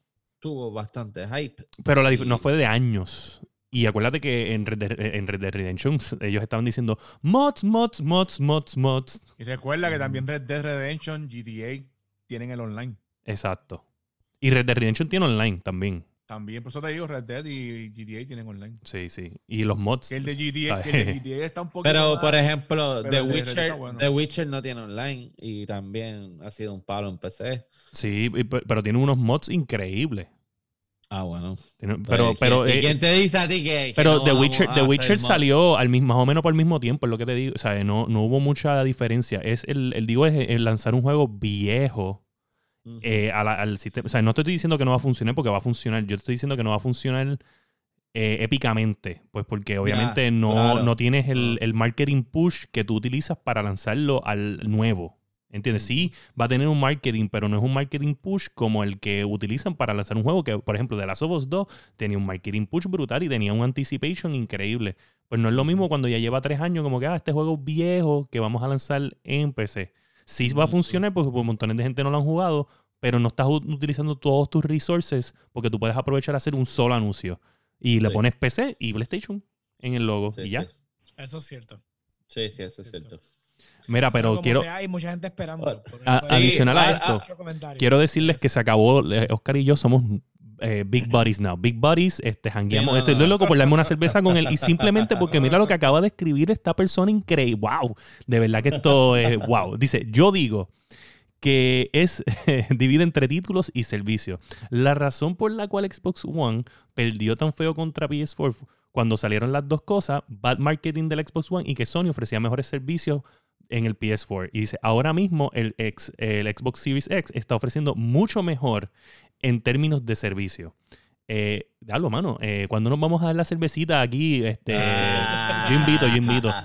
tuvo bastante hype. Pero la, no fue de años. Y acuérdate que en Red, Dead, en Red Redemption ellos estaban diciendo mods, mods, mods, mods, mods. Y recuerda que también Red Dead Redemption, GTA tienen el online. Exacto. Y Red Dead Redemption tiene online también. También, por eso te digo, Red Dead y GTA tienen online. Sí, sí. Y los mods. el de GTA, el de GTA está un poquito. Pero, por ejemplo, The Witcher, The Witcher no tiene online y también ha sido un palo en PC. Sí, pero tiene unos mods increíbles. Ah, bueno. Pues, pero, pero, ¿Y eh, quién te dice a ti que.? pero The Witcher, The Witcher salió al mismo, más o menos por el mismo tiempo, es lo que te digo. O sea, no, no hubo mucha diferencia. Es el, el digo, es el lanzar un juego viejo eh, al sistema. O sea, no te estoy diciendo que no va a funcionar porque va a funcionar. Yo te estoy diciendo que no va a funcionar eh, épicamente. Pues porque obviamente no, no, tienes el, el, marketing push que tú utilizas para lanzarlo al nuevo. ¿Entiendes? Sí, va a tener un marketing, pero no es un marketing push como el que utilizan para lanzar un juego que, por ejemplo, de Last of Us 2 tenía un marketing push brutal y tenía un anticipation increíble. Pues no es lo mismo cuando ya lleva tres años, como que, ah, este juego viejo que vamos a lanzar en PC. Sí va a funcionar porque pues, montones de gente no lo han jugado, pero no estás utilizando todos tus resources porque tú puedes aprovechar a hacer un solo anuncio. Y le pones PC y PlayStation en el logo y ya. Eso es cierto. Sí, sí, eso es cierto. Mira, pero quiero. hay mucha gente esperando. adicional a esto, quiero decirles que se acabó. Eh, Oscar y yo somos eh, Big Buddies now. Big Buddies, este, jangueamos. Estoy loco por darme una cerveza con él. Y simplemente porque mira lo que acaba de escribir esta persona increíble. ¡Wow! De verdad que esto es wow. Dice: Yo digo que es divide entre títulos y servicios. La razón por la cual Xbox One perdió tan feo contra PS4 cuando salieron las dos cosas, bad marketing del Xbox One y que Sony ofrecía mejores servicios en el PS4. Y dice, ahora mismo el, el Xbox Series X está ofreciendo mucho mejor en términos de servicio. Eh, dalo, mano. Eh, cuando nos vamos a dar la cervecita aquí, este, yo invito, yo invito.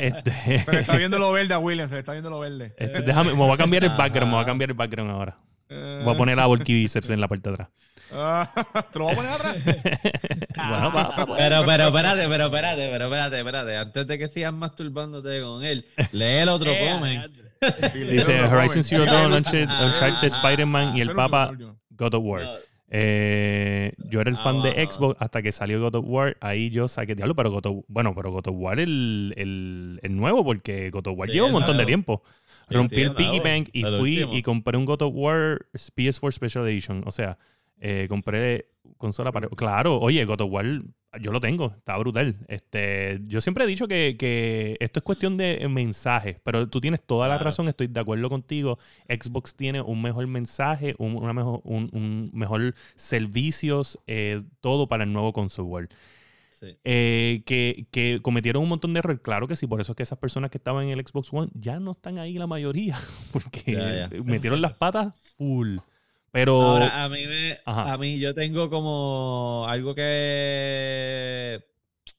Este, Pero está viendo lo verde a William, se le está viendo lo verde. Este, déjame, me voy a cambiar el background, me voy a cambiar el background ahora. Voy a poner a Volky en la parte de atrás. ¿Te lo voy a poner atrás? bueno, va, pero, pero espérate, pero espérate, pero espérate, espérate. Antes de que sigas masturbándote con él, lee el otro eh, comment. Dice Horizon Zero Dawn, Uncharted, Spider-Man y el Papa God of War. Eh, yo era el fan de Xbox hasta que salió God of War. Ahí yo saqué diablo, pero God of, bueno, pero God of War el, el, el nuevo, porque God of War lleva un montón de tiempo. Rompí el piggy bank y fui y compré un God of War PS4 Special Edition. O sea, eh, compré consola para. Claro, oye, God of War, yo lo tengo, está brutal. Este, yo siempre he dicho que, esto es cuestión de mensajes, pero tú tienes toda la razón, estoy de acuerdo contigo. Xbox tiene un mejor mensaje, un, una mejor, un, mejor servicios, eh, todo para el nuevo console eh, que, cometieron un montón de errores. Claro que sí, por eso es que esas personas que estaban en el Xbox One ya no están ahí la mayoría, porque metieron las patas full. Pero. Ahora, a mí, a mí yo tengo como algo que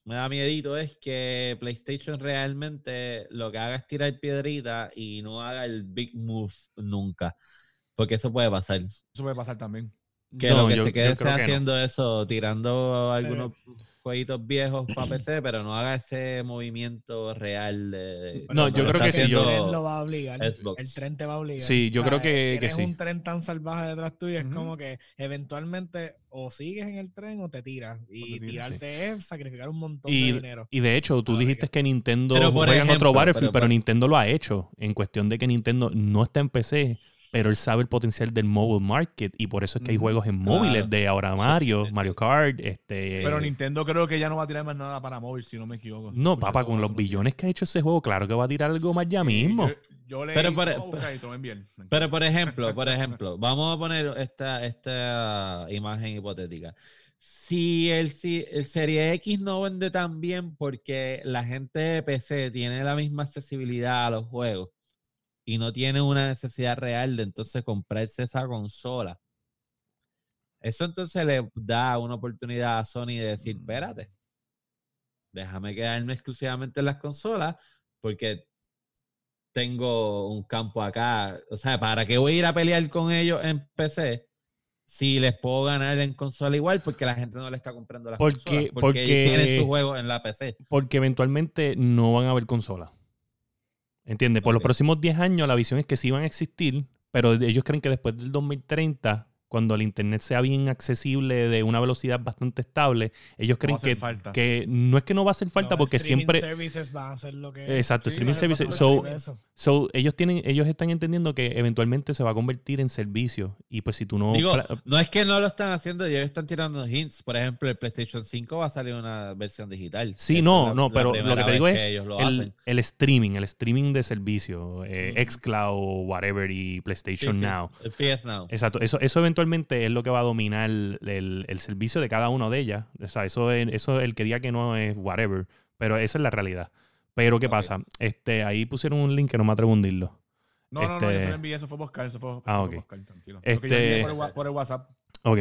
me da miedito es que PlayStation realmente lo que haga es tirar piedrita y no haga el big move nunca. Porque eso puede pasar. Eso puede pasar también. Que lo que se quede haciendo eso, tirando algunos jueguitos viejos para PC, pero no haga ese movimiento real de... No, yo creo que sí. Yo... El tren lo va a obligar. El tren te va a obligar. Sí, yo creo que, que sí. un tren tan salvaje detrás tuyo, es como que eventualmente o sigues en el tren o te tiras. Y tirarte es sacrificar un montón de dinero. Y de hecho, tú dijiste que Nintendo juega en otro Battlefield, pero, pero Nintendo lo ha hecho. En cuestión de que Nintendo no está en PC pero él sabe el potencial del mobile market y por eso es que hay juegos en móviles de ahora Mario, Mario Kart, este... Pero Nintendo creo que ya no va a tirar más nada para móvil, si no me equivoco. No, papá, con los billones que ha hecho ese juego, claro que va a tirar algo más ya mismo. Yo, le pero, por, e- pero por ejemplo, por ejemplo, vamos a poner esta, esta imagen hipotética. Si el, si el Serie X no vende tan bien porque la gente de PC tiene la misma accesibilidad a los juegos, y no tiene una necesidad real de entonces comprarse esa consola. Eso entonces le da una oportunidad a Sony de decir, espérate, déjame quedarme exclusivamente en las consolas porque tengo un campo acá. O sea, ¿para qué voy a ir a pelear con ellos en PC si les puedo ganar en consola igual? Porque la gente no le está comprando las Porque- consolas. Porque, porque- ellos tienen su juego en la PC. Porque eventualmente no van a haber consolas. ¿Entiendes? Por los próximos 10 años la visión es que sí van a existir, pero ellos creen que después del 2030, cuando el Internet sea bien accesible de una velocidad bastante estable, ellos No creen que, falta. que no es que no va a hacer falta Los porque streaming siempre... services van a hacer lo que Exacto, Sí, streaming services. So, so, ellos, tienen, ellos están entendiendo que eventualmente se va a convertir en servicio. Y pues si tú no... Digo, no es que no lo están haciendo, ellos están tirando hints. Por ejemplo, el PlayStation 5 va a salir una versión digital. Sí, no, la- no, la pero lo que te digo es que el, streaming, el streaming de servicio, eh, Ujú. Xcloud, whatever, y Sí, PlayStation sí, Now. El PS Now. Exacto, eso, eso eventualmente es lo que va a dominar el, el- el servicio de cada una de ellas. O sea, eso es, eso el que diga que no es whatever, pero esa es la realidad. Pero ¿qué pasa? Este, ahí pusieron un link que no me atrevo a hundirlo. No, no, no, yo Este- se lo envié, eso fue Oscar, eso fue, Ah, fue ok. Oscar, tranquilo. Lo que yo Este- envié por el, wa- por el WhatsApp. Ok.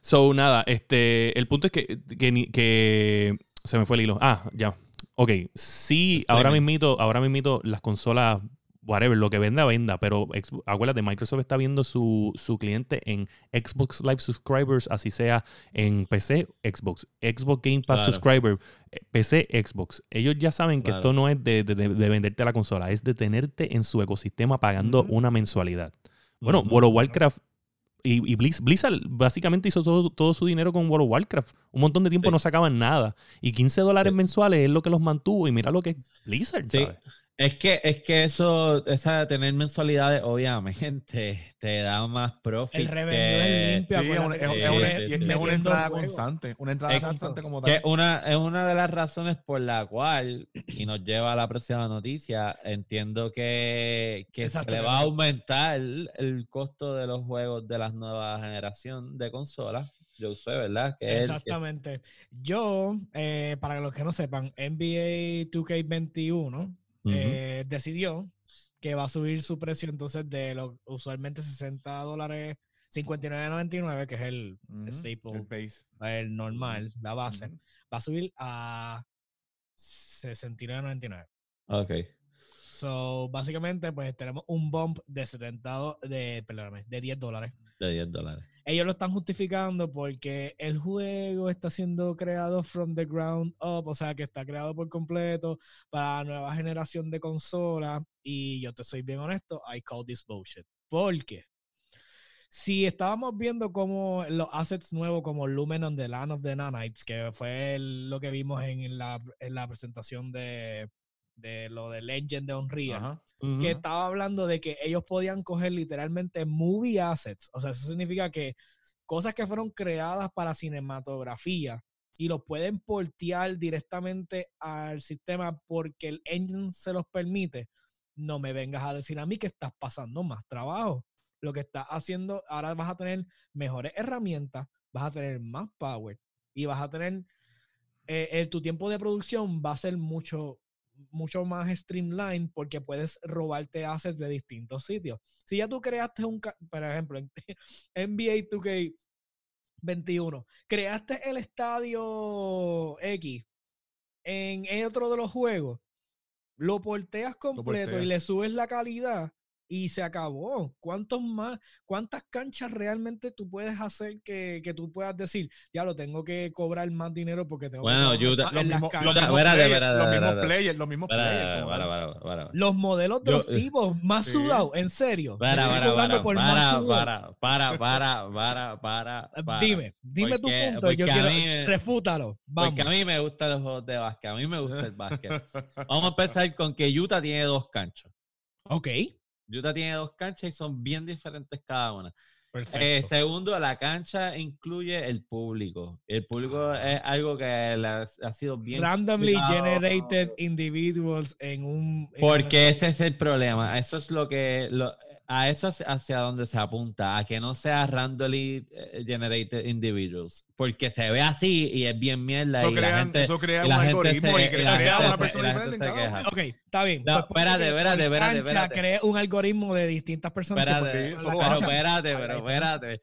So, nada, este, el punto es que, que, que se me fue el hilo. Ah, ya. Ok. Sí, ahora mismito, ahora mismito las consolas, whatever, lo que venda, venda. Pero ex- acuérdate, Microsoft está viendo su, su cliente en Xbox Live Subscribers, así sea en PC, Xbox, Xbox Game Pass Claro. Subscriber, PC, Xbox. Ellos ya saben que Claro. esto no es de, de- de- de venderte la consola, es de tenerte en su ecosistema pagando una mensualidad. Bueno. World of Warcraft y, y Blizz- Blizzard básicamente hizo todo, todo su dinero con World of Warcraft. Un montón de tiempo Sí. no sacaban nada. Y 15 dólares Sí. mensuales es lo que los mantuvo. Y mira lo que es Blizzard, Sí. ¿sabes? Es que, es que eso, esa de tener mensualidades, obviamente, te da más profit. El revenue que- es limpio. Sí, es una, es- que es es- entrada constante. Una entrada constante como Que tal. una, es una de las razones por la cual, y nos lleva a la próxima noticia, entiendo que, que se le que va a aumentar el, el costo de los juegos de la nueva generación de consolas. Yo sé, ¿verdad? Que que- Exactamente. Yo, eh, para los que no sepan, NBA 2K21 Ujú. eh, decidió que va a subir su precio entonces de los usualmente 60 dólares, 59.99, que es el Ujú, staple, El base. el normal, la base, Ujú. va a subir a 69.99. Ok. So, básicamente, pues tenemos un bump de 70 do- de, perdóname, de 10 dólares. De 10 dólares. Ellos lo están justificando porque el juego está siendo creado from the ground up, o sea, que está creado por completo para la nueva generación de consolas. Y yo te soy bien honesto, I call this bullshit. Porque si estábamos viendo como los assets nuevos como Lumen on the Land of the Nanites, que fue lo que vimos en la, en la presentación de, de lo del Legend de Unreal, Ajá. que estaba hablando de que ellos podían coger literalmente movie assets. O sea, eso significa que cosas que fueron creadas para cinematografía y los pueden portear directamente al sistema porque el engine se los permite. No me vengas a decir a mí que estás pasando más trabajo. Lo que estás haciendo, ahora vas a tener mejores herramientas, vas a tener más power y vas a tener eh, el- tu tiempo de producción va a ser mucho mucho más streamline porque puedes robarte assets de distintos sitios. Si ya tú creaste un, por ejemplo, en NBA 2K21, creaste el estadio X en otro de los juegos, lo porteas completo y porteas. le subes la calidad y se acabó. ¿Cuántos más, cuántas canchas realmente tú puedes hacer que, que tú puedas decir, ya lo tengo que cobrar más dinero porque tengo Bueno, que más Los en las mismos, canchas"? los mismos Espérate, players, los mismos players, los modelos de Yo- los tipos más Sí. sudados, en serio. Para, para, para, por para, para, para, para, para, para, Eh, para. Dime, dime tu punto. Yo quiero, mí me- refútalo. Vamos. Porque a mí me gustan los juegos de básquet, a mí me gusta el básquet. Vamos a empezar con que Utah tiene dos canchas. Ok. Utah tiene dos canchas y son bien diferentes cada una. Eh, segundo, la cancha incluye el público. El público es algo que ha, ha sido bien... Randomly generated individuals en un. en Porque un- ese es el problema. Eso es lo que... lo- a eso es hacia donde se apunta, a que no sea randomly eh, generated individuals. Porque se ve así y es bien mierda Eso y la crea, gente... eso crea y un la gente algoritmo se- y y crea la crea una persona y la diferente. Ok, está bien. No, Pues espérate, espérate, espérate, espérate. cree un algoritmo de distintas personas. Espérate, pero espérate, pero espérate.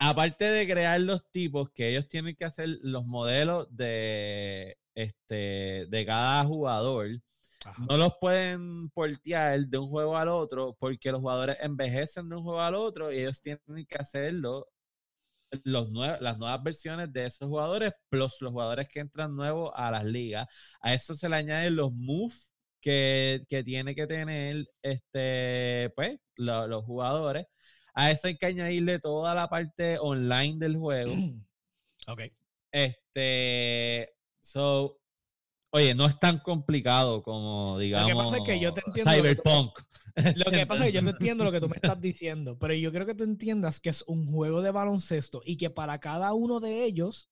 Aparte de crear los tipos, que ellos tienen que hacer los modelos de, este, de cada jugador, no los pueden portear de un juego al otro porque los jugadores envejecen de un juego al otro y ellos tienen que hacerlo los las nuevas versiones de esos jugadores, plus los jugadores que entran nuevos a las ligas. A eso se le añaden los moves que, que tiene que tener este, pues, los jugadores. A eso hay que añadirle toda la parte online del juego. ok. Este, so, Oye, no es tan complicado como, digamos, lo que pasa es que yo te entiendo Cyberpunk. Lo que, pasa es que yo te entiendo lo que tú me estás diciendo, pero yo creo que tú entiendas que es un juego de baloncesto y que para cada uno de ellos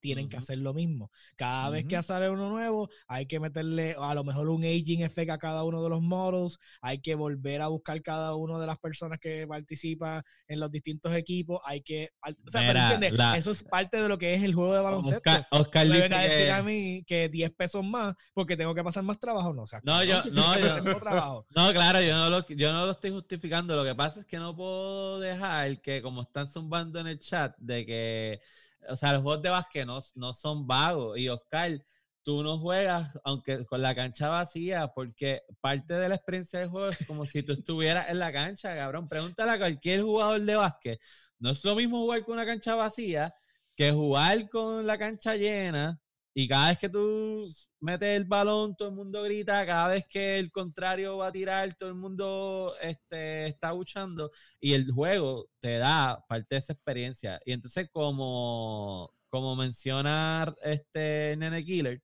tienen que hacer lo mismo. Cada vez que sale uno nuevo, hay que meterle a lo mejor un aging effect a cada uno de los models, hay que volver a buscar cada una de las personas que participan en los distintos equipos, hay que... O sea, Eso es parte de lo que es el juego de baloncesto. Oscar, dice a decir a mí que 10 pesos más porque tengo que pasar más trabajo, no, o sea, no, yo, no, yo, no, claro, yo no, lo, yo no lo estoy justificando, lo que pasa es que no puedo dejar que como están zumbando en el chat de que o sea, los juegos de básquet no, no son vagos. Y Oscar, tú no juegas, aunque con la cancha vacía, porque parte de la experiencia juego es como si tú estuvieras en la cancha, cabrón. Pregúntale a cualquier jugador de básquet. No es lo mismo jugar con una cancha vacía que jugar con la cancha llena y cada vez que tú metes el balón, todo el mundo grita. Cada vez que el contrario va a tirar, todo el mundo este, está luchando. Y el juego te da parte de esa experiencia. Y entonces, como, como menciona este Nene Killer,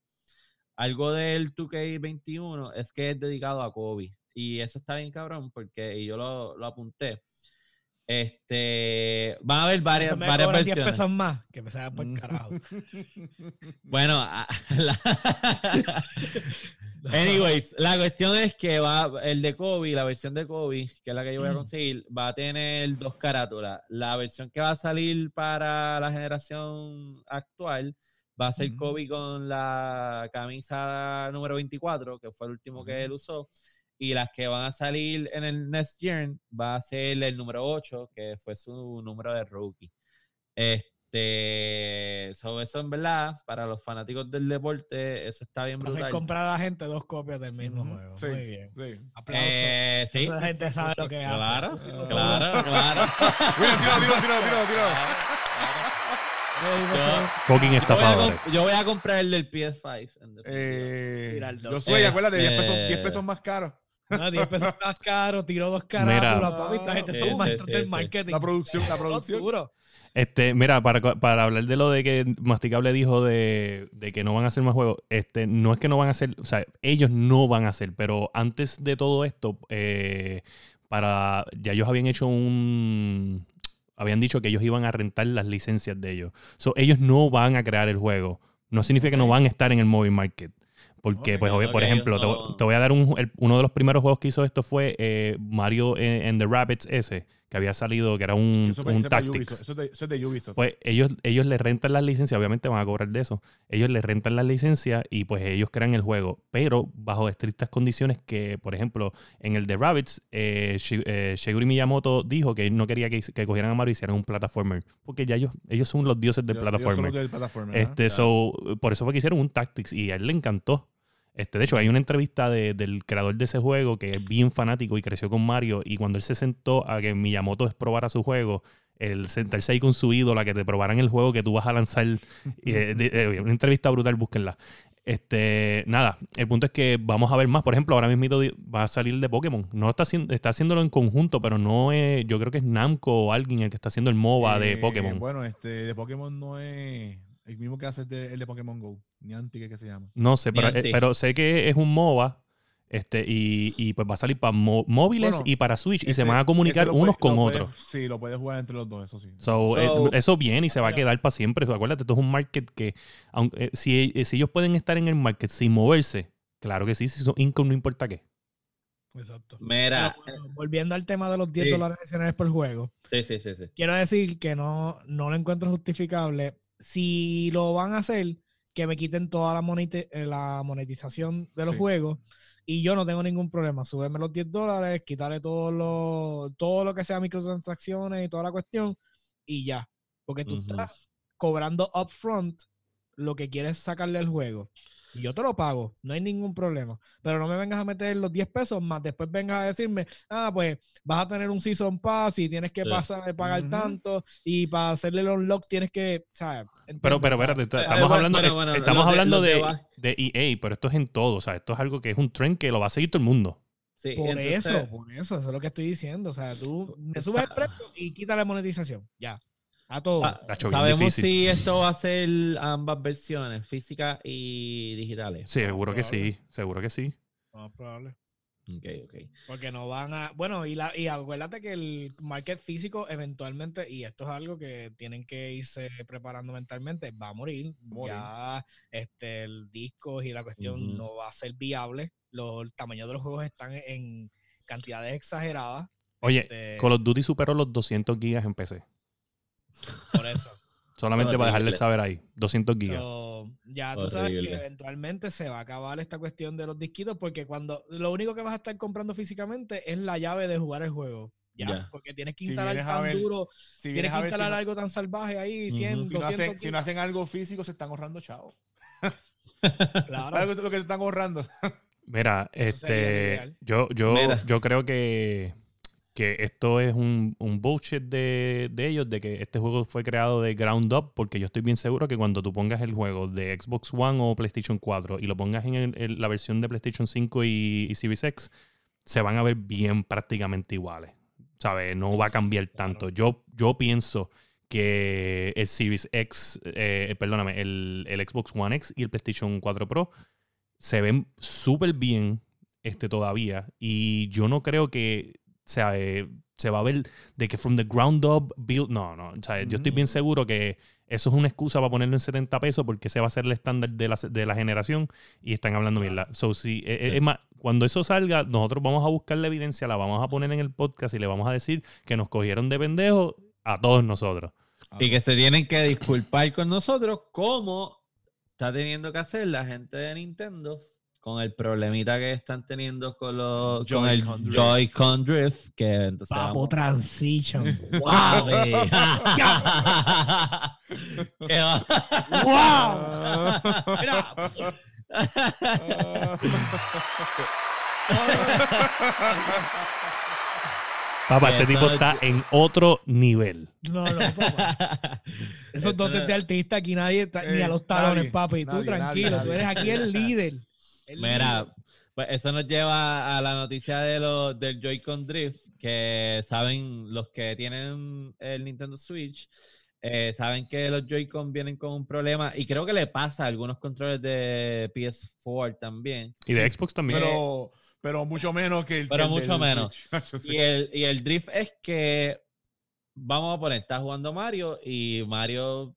algo del 2K21 es que es dedicado a Kobe. Y eso está bien cabrón, porque yo lo, lo apunté este, van a haber varias, me varias versiones. 10 pesos más, que me salga por carajo. bueno, anyways, la cuestión es que va el de Kobe, la versión de Kobe, que es la que yo voy a conseguir, va a tener dos carátulas. La versión que va a salir para la generación actual va a ser Kobe con la camisa número 24, que fue el último que él usó y las que van a salir en el Next Gen va a ser el número 8, que fue su número de rookie. Este, eso en verdad, para los fanáticos del deporte, eso está bien brutal. comprar a la gente dos copias del mismo juego. Sí, Muy bien. Sí. Aplausos. Eh, sí. La gente sabe lo que hace. Claro, claro, claro. tiro, tiro, tiro, tiro, tiro. Fucking estafadores. Yo, voy a comprar el del PS5. Eh, yo soy, acuérdate, 10 pesos, 10 pesos más caros. No, 10 pesos más caro, tiró dos carátulas, papi. Esta gente son maestros del marketing. La producción, la producción. Este, mira, para, para, hablar de lo de que Masticable dijo de, de, que no van a hacer más juegos, este, no es que no van a hacer, o sea, ellos no van a hacer, pero antes de todo esto, eh, para, ya ellos habían hecho un, habían dicho que ellos iban a rentar las licencias de ellos. So, ellos no van a crear el juego. No significa que no van a estar en el mobile market. Porque, pues, por ejemplo, te, voy a dar un, uno de los primeros juegos que hizo esto fue eh, Mario en, The Rabbits ese, que había salido, que era un, un Tactics. Eso, es de Ubisoft. Pues ellos, ellos le rentan las licencias, obviamente van a cobrar de eso. Ellos le rentan las licencias y pues ellos crean el juego, pero bajo estrictas condiciones que, por ejemplo, en el The Rabbits, eh, eh Shigeru Miyamoto dijo que no quería que, que, cogieran a Mario y hicieran un platformer, porque ya ellos, ellos son los dioses del platformer. Este, so, por eso fue que hicieron un Tactics y a él le encantó. Este, de hecho, hay una entrevista del creador de ese juego que es bien fanático y creció con Mario. Y cuando él se sentó a que Miyamoto probara su juego, el sentarse ahí con su ídolo, a que te probaran el juego que tú vas a lanzar. Eh, eh, una entrevista brutal, búsquenla. Este, nada, el punto es que vamos a ver más. Por ejemplo, ahora mismo va a salir de Pokémon. No está haciendo, está haciéndolo en conjunto, pero no es, yo creo que es Namco o alguien el que está haciendo el MOBA de eh, Pokémon. Bueno, este, de Pokémon no es el mismo que hace el de Pokémon Go. Niantic, ¿qué se llama? No sé, pero, eh, pero, sé que es un MOBA. Este, y, y pues va a salir para móviles y para Switch y se van a comunicar unos con otros. sí, lo puedes jugar entre los dos, eso sí. Eh, eso viene y se va a quedar para siempre. Acuérdate, esto es un market que, aunque, eh, si, si, ellos pueden estar en el market sin moverse, claro que sí, si son income no importa qué. Exacto. Mira, volviendo al tema de los 10 dólares adicionales por juego. Sí, sí, sí, sí. Quiero decir que no, no lo encuentro justificable si lo van a hacer, que me quiten toda la, eh, la monetización de los juegos y yo no tengo ningún problema. Súbeme los 10 dólares, quitarle todo lo, todo lo que sea microtransacciones y toda la cuestión y ya. Porque tú estás cobrando upfront lo que quieres sacarle al juego. Y yo te lo pago, no hay ningún problema. Pero no me vengas a meter los 10 pesos más, después vengas a decirme, ah, pues vas a tener un Season Pass y tienes que Sí. pasar, pagar tanto y para hacerle el unlock tienes que, ¿sabes? Pero, pero, espérate, estamos bueno, hablando, bueno, eh, bueno, estamos de- hablando de de, EA, pero esto es en todo. O sea, esto es algo que es un tren que lo va a seguir todo el mundo. Sí, Por entonces- eso, por eso, eso es lo que estoy diciendo. O sea, tú me subes el precio y quita la monetización. Ya. A todo. Sa- Tacho, bien ¿Sabemos si esto va a ser ambas versiones, físicas y digitales? Sí, seguro que sí, seguro que sí. No, probable. Ok, ok. Porque no van a. Bueno, y, la, y acuérdate que el market físico eventualmente, y esto es algo que tienen que irse preparando mentalmente, va a morir. Morir. Ya este, el disco y la cuestión no va a ser viable. Los, el tamaño de los juegos están en cantidades exageradas. Oye, Este, Call of Duty superó los 200 gigas en PC. Por eso. Solamente para dejarles Horrible. saber ahí. 200 gigas. So, ya tú sabes que eventualmente se va a acabar esta cuestión de los disquitos porque cuando lo único que vas a estar comprando físicamente es la llave de jugar el juego. Ya, Ya. porque tienes que Si instalar a tan ver- duro, Si tienes que si instalar no, algo tan salvaje ahí, Ujú. 100, si no 200 hacen, si no hacen algo físico, se están ahorrando chavo. Claro. ¿Sabes lo que se están ahorrando? Mira, este, yo, yo, Mira. yo creo que, que esto es un, un bullshit de, de ellos, de que este juego fue creado de ground up, porque yo estoy bien seguro que cuando tú pongas el juego de Xbox One o PlayStation 4 y lo pongas en el- la versión de PlayStation 5 y, y Series X, se van a ver bien prácticamente iguales. ¿Sabes? No va a cambiar tanto. Yo, yo pienso que el Series X, eh, perdóname, el, el Xbox One X y el PlayStation 4 Pro se ven súper bien este, todavía. Y yo no creo que sea, eh, se va a ver de que from the ground up build. No, no. O sea, Yo estoy bien Ujú. seguro que eso es una excusa para ponerlo en 70 pesos porque ese va a ser el estándar de la, de la generación y están hablando mierda. So, si, eh, eh, Sí. es más, cuando eso salga, nosotros vamos a buscar la evidencia, la vamos a poner en el podcast y le vamos a decir que nos cogieron de pendejos a todos nosotros. Y que se tienen que disculpar con nosotros como está teniendo que hacer la gente de Nintendo con el problemita que están teniendo con, los, con el Joy-Con Drift. Que entonces Papo vamos- Transition. ¡Wow! ¡Qué va- ¡Wow! Mira, Papá, este tipo es- está en otro nivel. no, no, papá. Esos Eso dotes no- de artista aquí nadie está, ni a Eh, los talones, papi. Tú nadie, tranquilo, nadie, tú eres aquí el líder. El Mira, pues eso nos lleva a la noticia de los del Joy-Con Drift, que saben los que tienen el Nintendo Switch, eh, saben que los Joy-Con vienen con un problema y creo que le pasa a algunos controles de PS4 también. Y de Xbox también. pero, pero mucho menos que el Pero que mucho menos. Y el, y el drift es que, vamos a poner, estás jugando Mario y Mario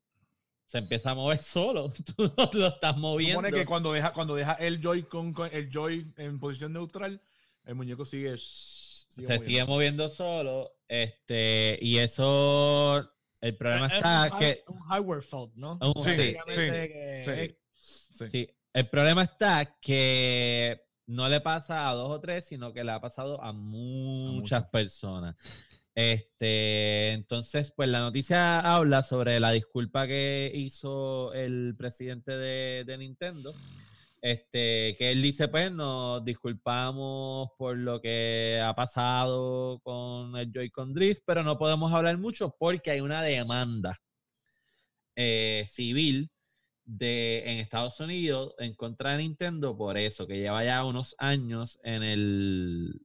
se empieza a mover solo. Tú no lo estás moviendo. Supone que cuando deja, cuando deja el Joy con con el Joy en posición neutral, el muñeco sigue. se sigue moviendo solo. Este, y eso, el problema Es está un, que, un hardware fault, ¿no? Un- Sí, sí, que sí. Sí. sí, el problema está que no le pasa a dos o tres, sino que le ha pasado a muchas muchos. personas. Este, entonces, pues la noticia habla sobre la disculpa que hizo el presidente de, Nintendo. Este, que él dice, pues, nos disculpamos por lo que ha pasado con el Joy-Con Drift, pero no podemos hablar mucho porque hay una demanda eh, civil de, en Estados Unidos en contra de Nintendo por eso, que lleva ya unos años en el,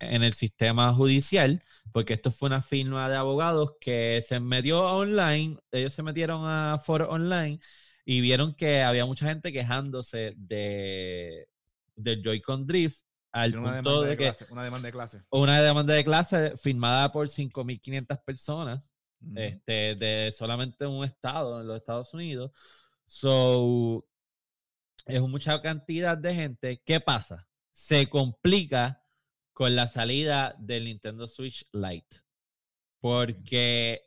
en el sistema judicial, porque esto fue una firma de abogados que se metió online, ellos se metieron a foro online y vieron que había mucha gente quejándose de del Joy-Con Drift al una punto demanda de de que clase. Una demanda de clase. una demanda de clase firmada por 5.500 personas este, de solamente un estado en los Estados Unidos. So, es mucha cantidad de gente. ¿Qué pasa? Se complica con la salida del Nintendo Switch Lite. Porque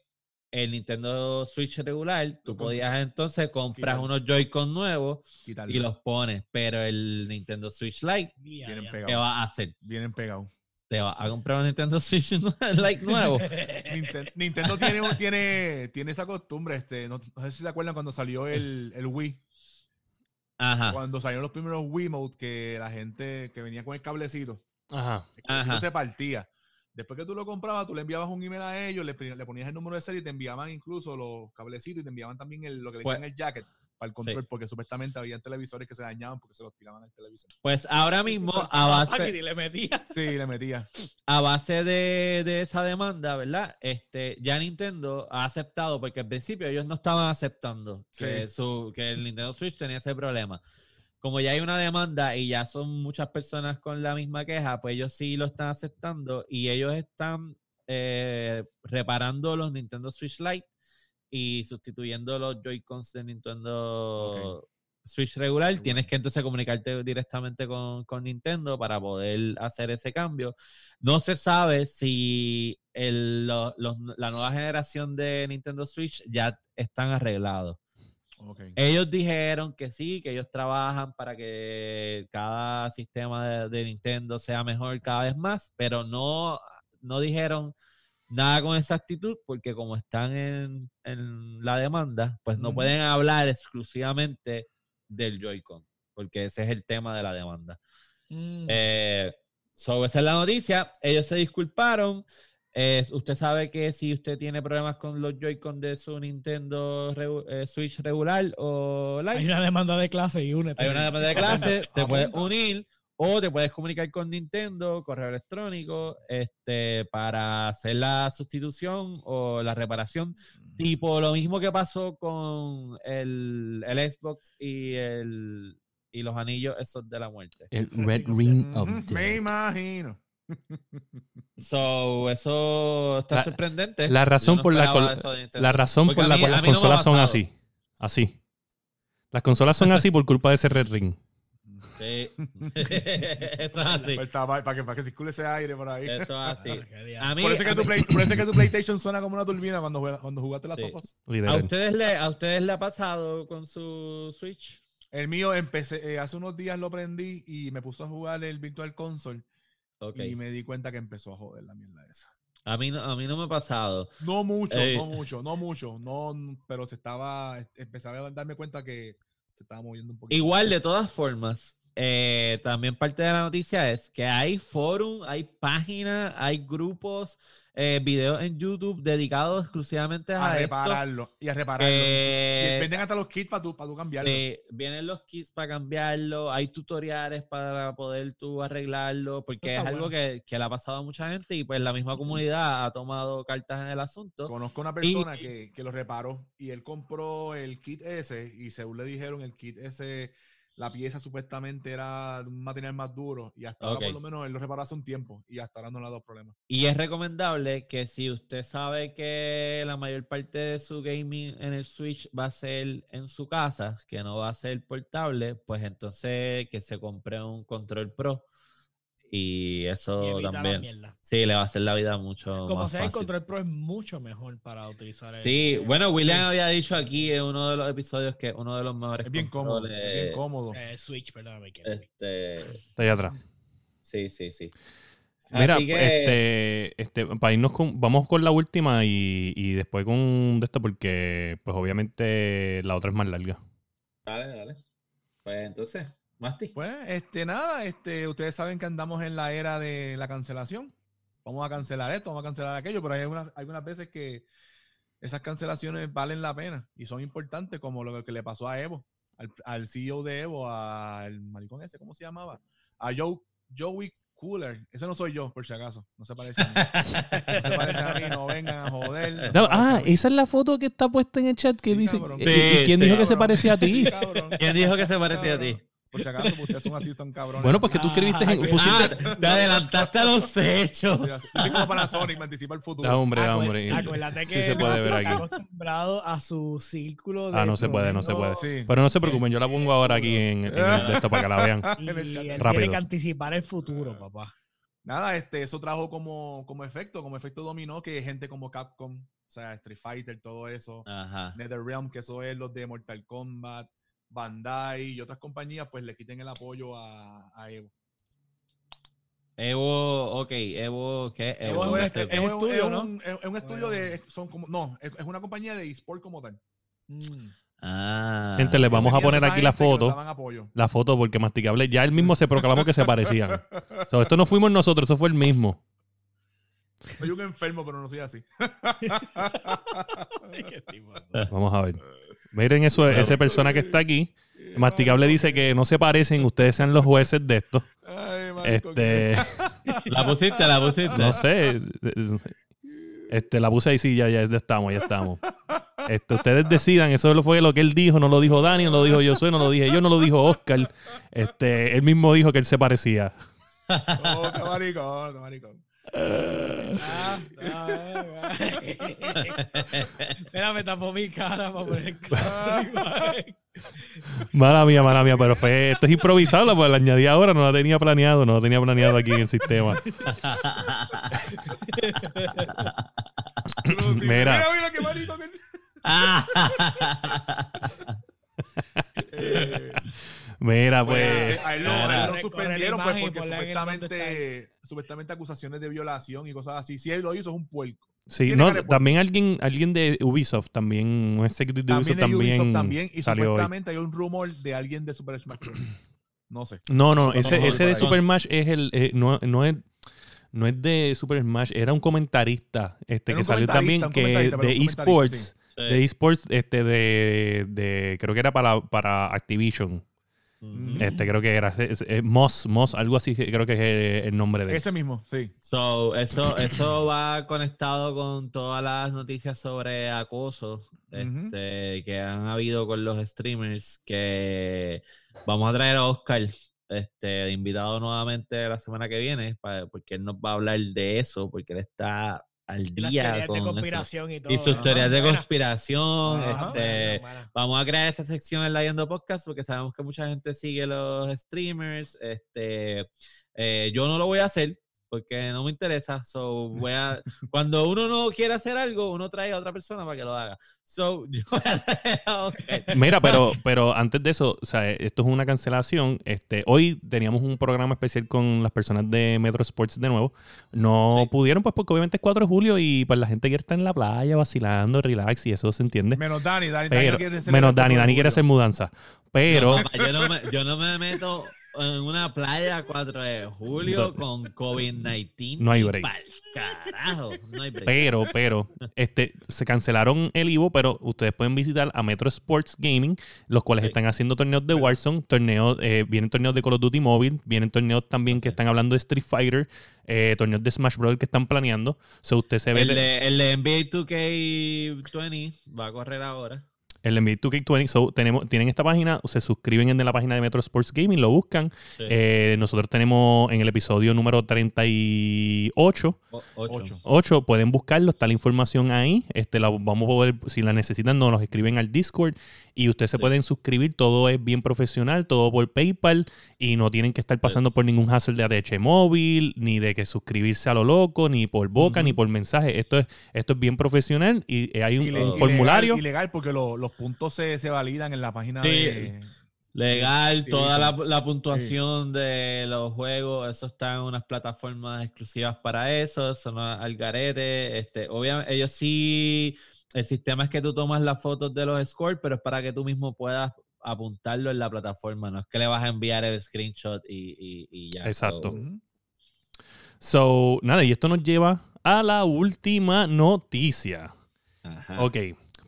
el Nintendo Switch regular, tú podías entonces comprar quitar. unos Joy-Con nuevos y los pones, pero el Nintendo Switch Lite, Vienen. ¿qué pegados. va a hacer? Vienen pegados. te vas a comprar un Nintendo Switch like nuevo. Ninten- Nintendo tiene, tiene, tiene esa costumbre. Este, no, no sé si se acuerdan cuando salió el, el Wii. Ajá. Cuando salieron los primeros Wiimote, que la gente que venía con el cablecito, Ajá. Ajá. se partía. Después que tú lo comprabas, tú le enviabas un email a ellos, le, le ponías el número de serie y te enviaban incluso los cablecitos y te enviaban también el- lo que le Pues- decían el jacket para el control, Sí. porque supuestamente habían televisores que se dañaban porque se los tiraban al televisor. Pues ahora mismo, a base, que le metía. Sí, le metía. a base de, de esa demanda, ¿verdad? Este, ya Nintendo ha aceptado, porque al principio ellos no estaban aceptando que, su, que el Nintendo Switch tenía ese problema. Como ya hay una demanda y ya son muchas personas con la misma queja, pues ellos sí lo están aceptando y ellos están eh, reparando los Nintendo Switch Lite y sustituyendo los Joy-Cons de Nintendo Switch regular. Tienes que entonces comunicarte directamente con, con Nintendo para poder hacer ese cambio. No se sabe si el- los- la nueva generación de Nintendo Switch ya están arreglados. Ellos dijeron que sí, que ellos trabajan para que cada sistema de, de Nintendo sea mejor cada vez más, pero no, no dijeron nada con exactitud porque como están en, en la demanda, pues no pueden hablar exclusivamente del Joy-Con, porque ese es el tema de la demanda. Mm. Eh, so, esa es la noticia. Ellos se disculparon. Eh, usted sabe que si usted tiene problemas con los Joy-Con de su Nintendo regu- eh, Switch regular o Hay Lite, una demanda de clase y únete. hay una demanda de clase, te puedes unir o te puedes comunicar con Nintendo, correo electrónico, este, para hacer la sustitución o la reparación. Tipo lo mismo que pasó con el, el Xbox y, el, y los anillos esos de la muerte. El Red Ring of Ujú, Me Death. imagino. So, eso está La- sorprendente. la razón por la col-. La razón Porque por a la mí- cual las no consolas son así. Así. Las consolas son así por culpa de ese Red Ring. Sí. eso es así. Pues para, que, para que circule ese aire por ahí. Eso es así. A mí, por, eso a que tu mí- play- por eso es que tu PlayStation suena como una turbina cuando, cuando jugaste las Sí. sofas. ¿a, ustedes le, ¿A ustedes le ha pasado con su Switch? El mío empecé, eh, hace unos días lo prendí y me puso a jugar el Virtual Console Ok. y me di cuenta que empezó a joder la mierda esa. A, mí no, a mí no me ha pasado. No mucho, Ey. no mucho, no mucho, no, pero se estaba, empezaba a darme cuenta que se estaba moviendo un poquito. Igual, de todas formas, eh, también parte de la noticia es que hay forum, hay páginas, hay grupos, eh, videos en YouTube dedicados exclusivamente a, a esto. repararlo y a repararlo. Eh, Y venden hasta los kits para tú, para tú cambiarlo. Sí, vienen los kits para cambiarlo, hay tutoriales para poder tú arreglarlo, porque es algo que, que le ha pasado a mucha gente y pues la misma comunidad ha tomado cartas en el asunto. Conozco una persona que, que lo reparó y él compró el kit ese y según le dijeron el kit ese, la pieza supuestamente era un material más duro y hasta ahora Ok. por lo menos él lo reparó hace un tiempo y hasta ahora no le ha dado problemas. Y es recomendable que si usted sabe que la mayor parte de su gaming en el Switch va a ser en su casa, que no va a ser portable, pues entonces que se compre un control pro. Y eso también. mierda. Sí, le va a hacer la vida mucho Como más sea, el fácil. Control Pro es mucho mejor para utilizar el- Sí, bueno, William Sí. había dicho aquí en uno de los episodios que uno de los mejores Es bien cómodo, es bien cómodo. eh, Switch, perdóname. que- Este, Está allá atrás. sí, sí, sí. Mira, que- este, este, para irnos con, vamos con la última y, y después con de esto porque pues obviamente la otra es más larga. Dale, dale. Pues entonces, Masti. Pues, este, nada, este, ustedes saben que andamos en la era de la cancelación. Vamos a cancelar esto, vamos a cancelar aquello, pero hay algunas, algunas veces que esas cancelaciones valen la pena y son importantes, como lo que le pasó a Evo, al, al CEO de Evo, al maricón ese, ¿cómo se llamaba? A Joe, Joey Cooler. Ese no soy yo, por si acaso. No se parece a mí. No se parece a mí, no vengan a joder. no ah, a esa es la foto que está puesta en el chat que Sí, dice. cabrón. ¿y- Sí, ¿Y quién sí. dijo que se parecía a ti? ¿Quién dijo que se parecía a ti? Por si acaso, porque ustedes son así, son cabrones. Bueno, porque tú escribiste en. Ah, pusiste- Ah, te adelantaste a los hechos. Yo como Panasonic, me anticipa el futuro. Da, hombre, da, hombre. Acuérdate que Sí se puede ver aquí. está acostumbrado a su círculo de Ah, no se puede, no se puede. Sí. Pero no se preocupen, yo la pongo ahora aquí en, en el de esto para que la vean. Y él Rápido. tiene que anticipar el futuro, papá. Nada, este, eso trajo como, como efecto, como efecto dominó, que gente como Capcom, o sea, Street Fighter, todo eso, Ajá. NetherRealm, que eso es los de Mortal Kombat, Bandai y otras compañías, pues le quiten el apoyo a, a Evo. Evo, ok, Evo, ¿qué? Evo Evo, es un este- es estudio, es ¿no? un- es- es un estudio de. Son como, no, es, es una compañía de eSport como tal. Mm. Ah. Gente, le vamos a poner aquí la foto. La foto porque masticable. Ya él mismo se proclamó que se parecían. So, esto no fuimos nosotros, eso fue el mismo. Soy un enfermo, pero no soy así. Qué tipo. Vamos a ver. Miren eso, esa persona que está aquí. Masticable dice que no se parecen, ustedes sean los jueces de esto. Ay, marico, Este, La pusiste, la pusiste. no sé. Este, la puse ahí, sí, ya, ya, ya estamos, ya estamos. Este, ustedes decidan, eso fue lo que él dijo, no lo dijo Dani, no lo dijo yo soy, no lo dije yo, no lo dijo Oscar. Este, él mismo dijo que él se parecía. Oh, qué maricón, qué maricón. Ah. Mira, me tapó mi cara para poner cara. Mala mía, mala mía, pero fue, esto es improvisado, pues la añadí ahora, no la tenía planeado, no la tenía planeado aquí en el sistema. Mira. mira, mira qué que- Eh, Mira, pues, pues, a él lo, a él lo suspendieron pues, porque supuestamente, supuestamente acusaciones de violación y cosas así. Si él lo hizo, es un puerco. sí, no, también alguien, alguien de Ubisoft, también, un executive de Ubisoft También, de también, Ubisoft también. Y salió hoy. supuestamente hay un rumor de alguien de Super Smash Bros. No sé. No, no, ese, ese de. Super Smash es el, eh, no, no es, no es de Super Smash, era un comentarista, este, Era que salió también que de esports, Sí. de esports, este, de, de, creo que era para, para Activision, Este, creo que era, es- es Moss, Moss, algo así, creo que es el nombre de Ese mismo, sí. So, eso, eso va conectado con todas las noticias sobre acoso este, que han habido con los streamers. Que vamos a traer a Oscar este, invitado nuevamente la semana que viene, porque él nos va a hablar de eso, porque él está al Las día teorías con de eso. conspiración y todo. Y sus teorías de conspiración. Ajá. este. Vamos a crear esa sección en Leyendo Podcast porque sabemos que mucha gente sigue los streamers. Este, eh, yo no lo voy a hacer porque no me interesa. So, voy a, cuando uno no quiere hacer algo, uno trae a otra persona para que lo haga. So, yo voy a. Mira, pero, pero antes de eso, o sea, esto es una cancelación. Este, hoy teníamos un programa especial con las personas de Metro Sports de nuevo. No Sí. pudieron, pues, porque obviamente es 4 de julio y pues la gente quiere estar en la playa vacilando, relax y eso se entiende. Menos Dani. Dani, Dani Pero, no quiere ser menos Dani, Dani quiere hacer mudanza. Pero, No, yo, no me, yo no me meto en una playa 4 de julio con COVID-19. No hay break. Carajo, no hay break. pero, pero, este, se cancelaron el Ivo, pero ustedes pueden visitar a Metro Sports Gaming, los cuales están haciendo torneos de Warzone, torneos, eh, vienen torneos de Call of Duty Mobile, vienen torneos también que están hablando de Street Fighter, eh, torneos de Smash Bros. que están planeando. So, usted se ve el, de, el de NBA 2K20 va a correr ahora. El NBA 2K20. So, tenemos, tienen esta página, se suscriben en la página de Metro Sports Gaming, lo buscan. Sí. Eh, nosotros tenemos en el episodio número 38. O- ocho. Ocho. 8, pueden buscarlo, está la información ahí. Este, la vamos a poder, si la necesitan, nos los escriben al Discord y ustedes se Sí. pueden suscribir. Todo es bien profesional, todo por PayPal y no tienen que estar pasando por ningún hassle de ATH móvil, ni de que suscribirse a lo loco, ni por boca, ni por mensaje. Esto es, esto es bien profesional y eh, hay un, un ilegal- formulario. Ilegal, porque lo- los puntos se, se validan en la página Sí. de. Legal, Sí, toda sí. la, la puntuación de los juegos, eso está en unas plataformas exclusivas para eso, es al garete. Este, obviamente, ellos sí, el sistema es que tú tomas las fotos de los scores, pero es para que tú mismo puedas apuntarlo en la plataforma, no es que le vas a enviar el screenshot y, y- y ya. Exacto. So, nada, y esto nos lleva a la última noticia. ajá. Ok,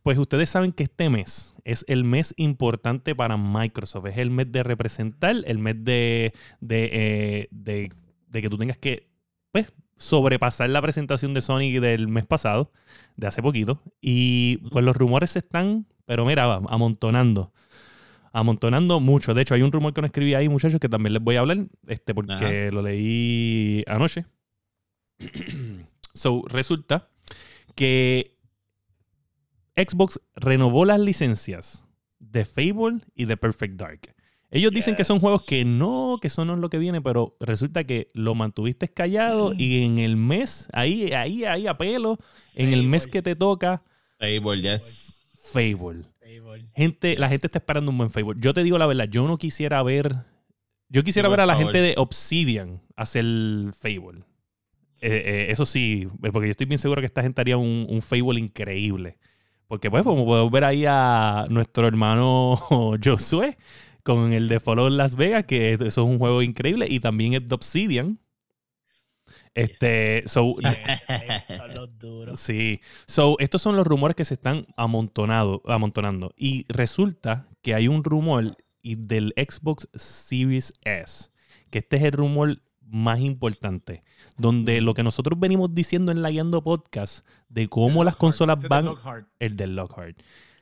pues ustedes saben que este mes es el mes importante para Microsoft. Es el mes de representar, el mes de, de, eh, de- de que tú tengas que pues, sobrepasar la presentación de Sony del mes pasado, de hace poquito. Y pues los rumores se están, pero mira, amontonando. Amontonando mucho. De hecho, hay un rumor que no escribí ahí, muchachos, que también les voy a hablar, este, porque Ajá. lo leí anoche. so, resulta que Xbox renovó las licencias de Fable y de Perfect Dark. Ellos dicen que son juegos que no, que eso no es lo que viene, pero resulta que lo mantuviste callado y en el mes, ahí, ahí, ahí a pelo, en el mes que te toca, Fable, yes. Fable. Fable. Gente, la gente está esperando un buen Fable. Yo te digo la verdad, yo no quisiera ver Yo quisiera ver a la favor. gente de Obsidian hacer Fable. Eh, eh, eso sí, porque yo estoy bien seguro que esta gente haría un, un Fable increíble. Porque pues como podemos ver ahí a nuestro hermano Josué con el de Fallout Las Vegas, que eso es un juego increíble, y también es de Obsidian. Este, so, Sí, son los duros. Sí. So, estos son los rumores que se están amontonado, amontonando. Y resulta que hay un rumor del Xbox Series S, que este es el rumor más importante, donde lo que nosotros venimos diciendo en la Guiando Podcast de cómo las consolas van... Lockhart. El del Lockhart.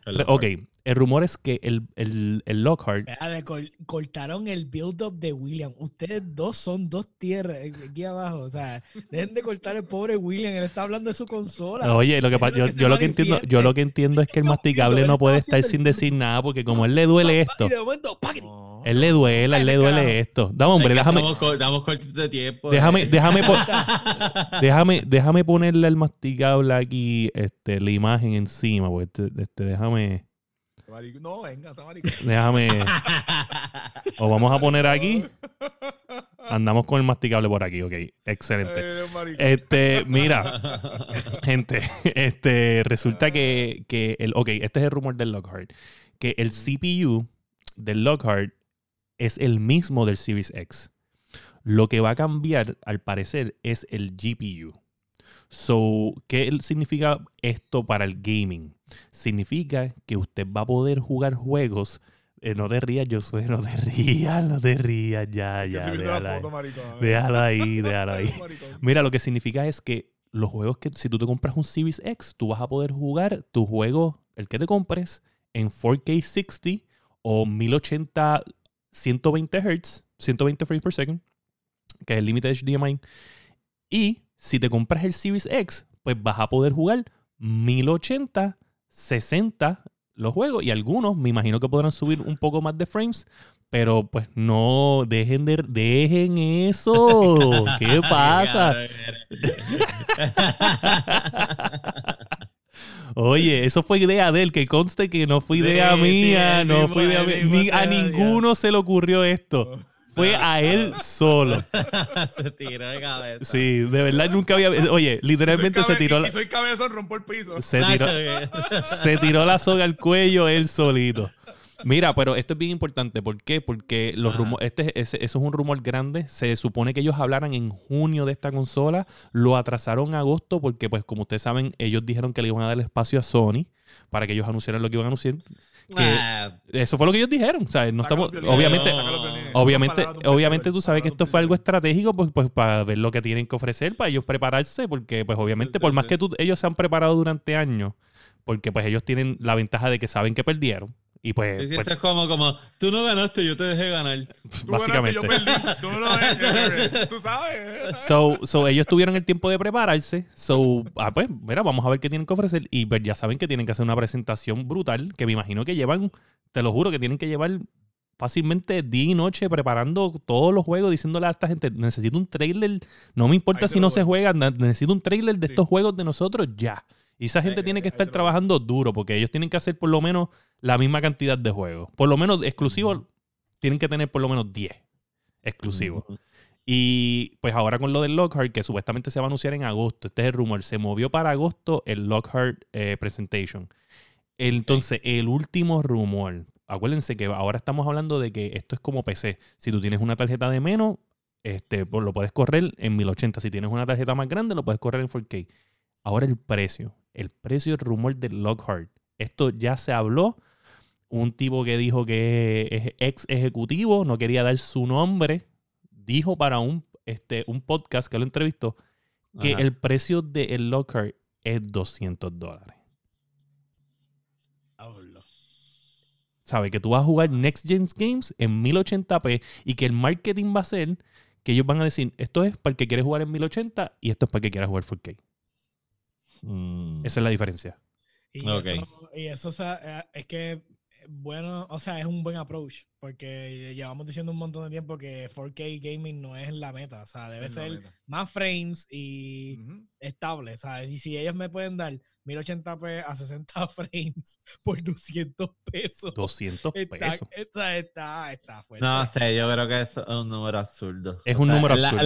El Re- Ok, el rumor es que el, el, el Lockhart... Col- cortaron el build-up de William. Ustedes dos son dos tierras eh, aquí abajo. O sea, dejen de cortar el pobre William. Él está hablando de su consola. Oye, lo que pasa, yo, que lo que entiendo, yo lo que entiendo es que el masticable no puede estar sin decir nada porque como a él le duele esto, Y de. Él le duele, a él le duele esto. Dame, hombre, déjame, Estamos, cor- estamos cortos de tiempo. déjame, eh. déjame, po- déjame, déjame ponerle al masticable aquí este, la imagen encima, porque este, este, déjame, No, venga, déjame, o vamos a poner aquí, andamos con el masticable por aquí, ok, excelente. Este, mira, gente, este, resulta que, que el, ok, este es el rumor del Lockhart, que el CPU del Lockhart es el mismo del Series X. Lo que va a cambiar, al parecer, es el GPU. So, ¿qué significa esto para el gaming? Significa que usted va a poder jugar juegos. eh, no te rías, yo soy, no te rías, no te rías, ya, ya, déjala ahí. Déjalo ahí, déjalo ahí. Maricón. Mira, lo que significa es que los juegos que si tú te compras un Series X, tú vas a poder jugar tu juego, el que te compres, en 4K 60 o 1080 120 Hz, 120 frames per second, que es el límite de HDMI. Y si te compras el Series X, pues vas a poder jugar 1080, 60 los juegos y algunos me imagino que podrán subir un poco más de frames, pero pues no dejen de dejen eso. ¿Qué pasa? Oye, eso fue idea de él, que conste que no fue idea Sí, mía, sí, no mismo, fue idea mía. Ni- a ninguno se le ocurrió esto. Fue a él solo. se tiró de cabeza. Sí, de verdad nunca había. Oye, literalmente se tiró, la, Y soy cabezón, rompo el piso. se tiró, se tiró la soga al cuello él solito. Mira, pero esto es bien importante. ¿Por qué? Porque los rumores, este, ese- eso es un rumor grande. Se supone que ellos hablaran en junio de esta consola. Lo atrasaron a agosto porque, pues, como ustedes saben, ellos dijeron que le iban a dar espacio a Sony para que ellos anunciaran lo que iban a anunciar. Que- Ah, Eso fue lo que ellos dijeron. O sea, no estamos, obviamente, obviamente, obviamente tú sabes que esto fue algo estratégico pues, pues, para ver lo que tienen que ofrecer, para ellos prepararse, porque pues obviamente sí, por más sí. que tú- ellos se han preparado durante años, porque pues ellos tienen la ventaja de que saben que perdieron. Y pues, sí, sí, pues, eso es como, como, tú no ganaste, yo te dejé ganar. Tú básicamente. ganaste, yo perdí. Tú no eres. Tú sabes. So, so ellos tuvieron el tiempo de prepararse. So, ah, pues, mira, vamos a ver qué tienen que ofrecer. Y pues, ya saben que tienen que hacer una presentación brutal, que me imagino que llevan, te lo juro, que tienen que llevar fácilmente día y noche preparando todos los juegos, diciéndole a esta gente, necesito un trailer, no me importa si no se juega, necesito un trailer de Sí. estos juegos de nosotros ya. Y esa gente tiene que estar trabajando duro, porque ellos tienen que hacer por lo menos la misma cantidad de juegos. Por lo menos exclusivos, tienen que tener por lo menos 10 exclusivos. Y pues ahora con lo del Lockhart, que supuestamente se va a anunciar en agosto, este es el rumor, se movió para agosto el Lockhart eh, Presentation. Entonces, el último rumor, acuérdense que ahora estamos hablando de que esto es como PC. Si tú tienes una tarjeta de menos, este, pues lo puedes correr en 1080. Si tienes una tarjeta más grande, lo puedes correr en 4K. Ahora el precio, el precio del rumor del Lockhart. Esto ya se habló. Un tipo que dijo que es ex ejecutivo, no quería dar su nombre, dijo para un, este, un podcast que lo entrevistó que Ajá. el precio del Lockhart es 200 dólares. ¿Sabes? Que tú vas a jugar Next Gen Games en 1080p y que el marketing va a ser que ellos van a decir, esto es para el que quiere jugar en 1080 y esto es para el que quiera jugar 4K. Mm. Esa es la diferencia. Y eso, y eso o sea, eh, es que, bueno, o sea, es un buen approach porque llevamos diciendo un montón de tiempo que 4K gaming no es la meta. O sea, debe Es ser más frames y Ujú. estable. ¿sabes? Y si ellos me pueden dar 1080p a 60 frames por 200 pesos. 200 Está, pesos. está, está, está fuerte. No sé, yo creo que eso es un número absurdo. Es un número la- absurdo.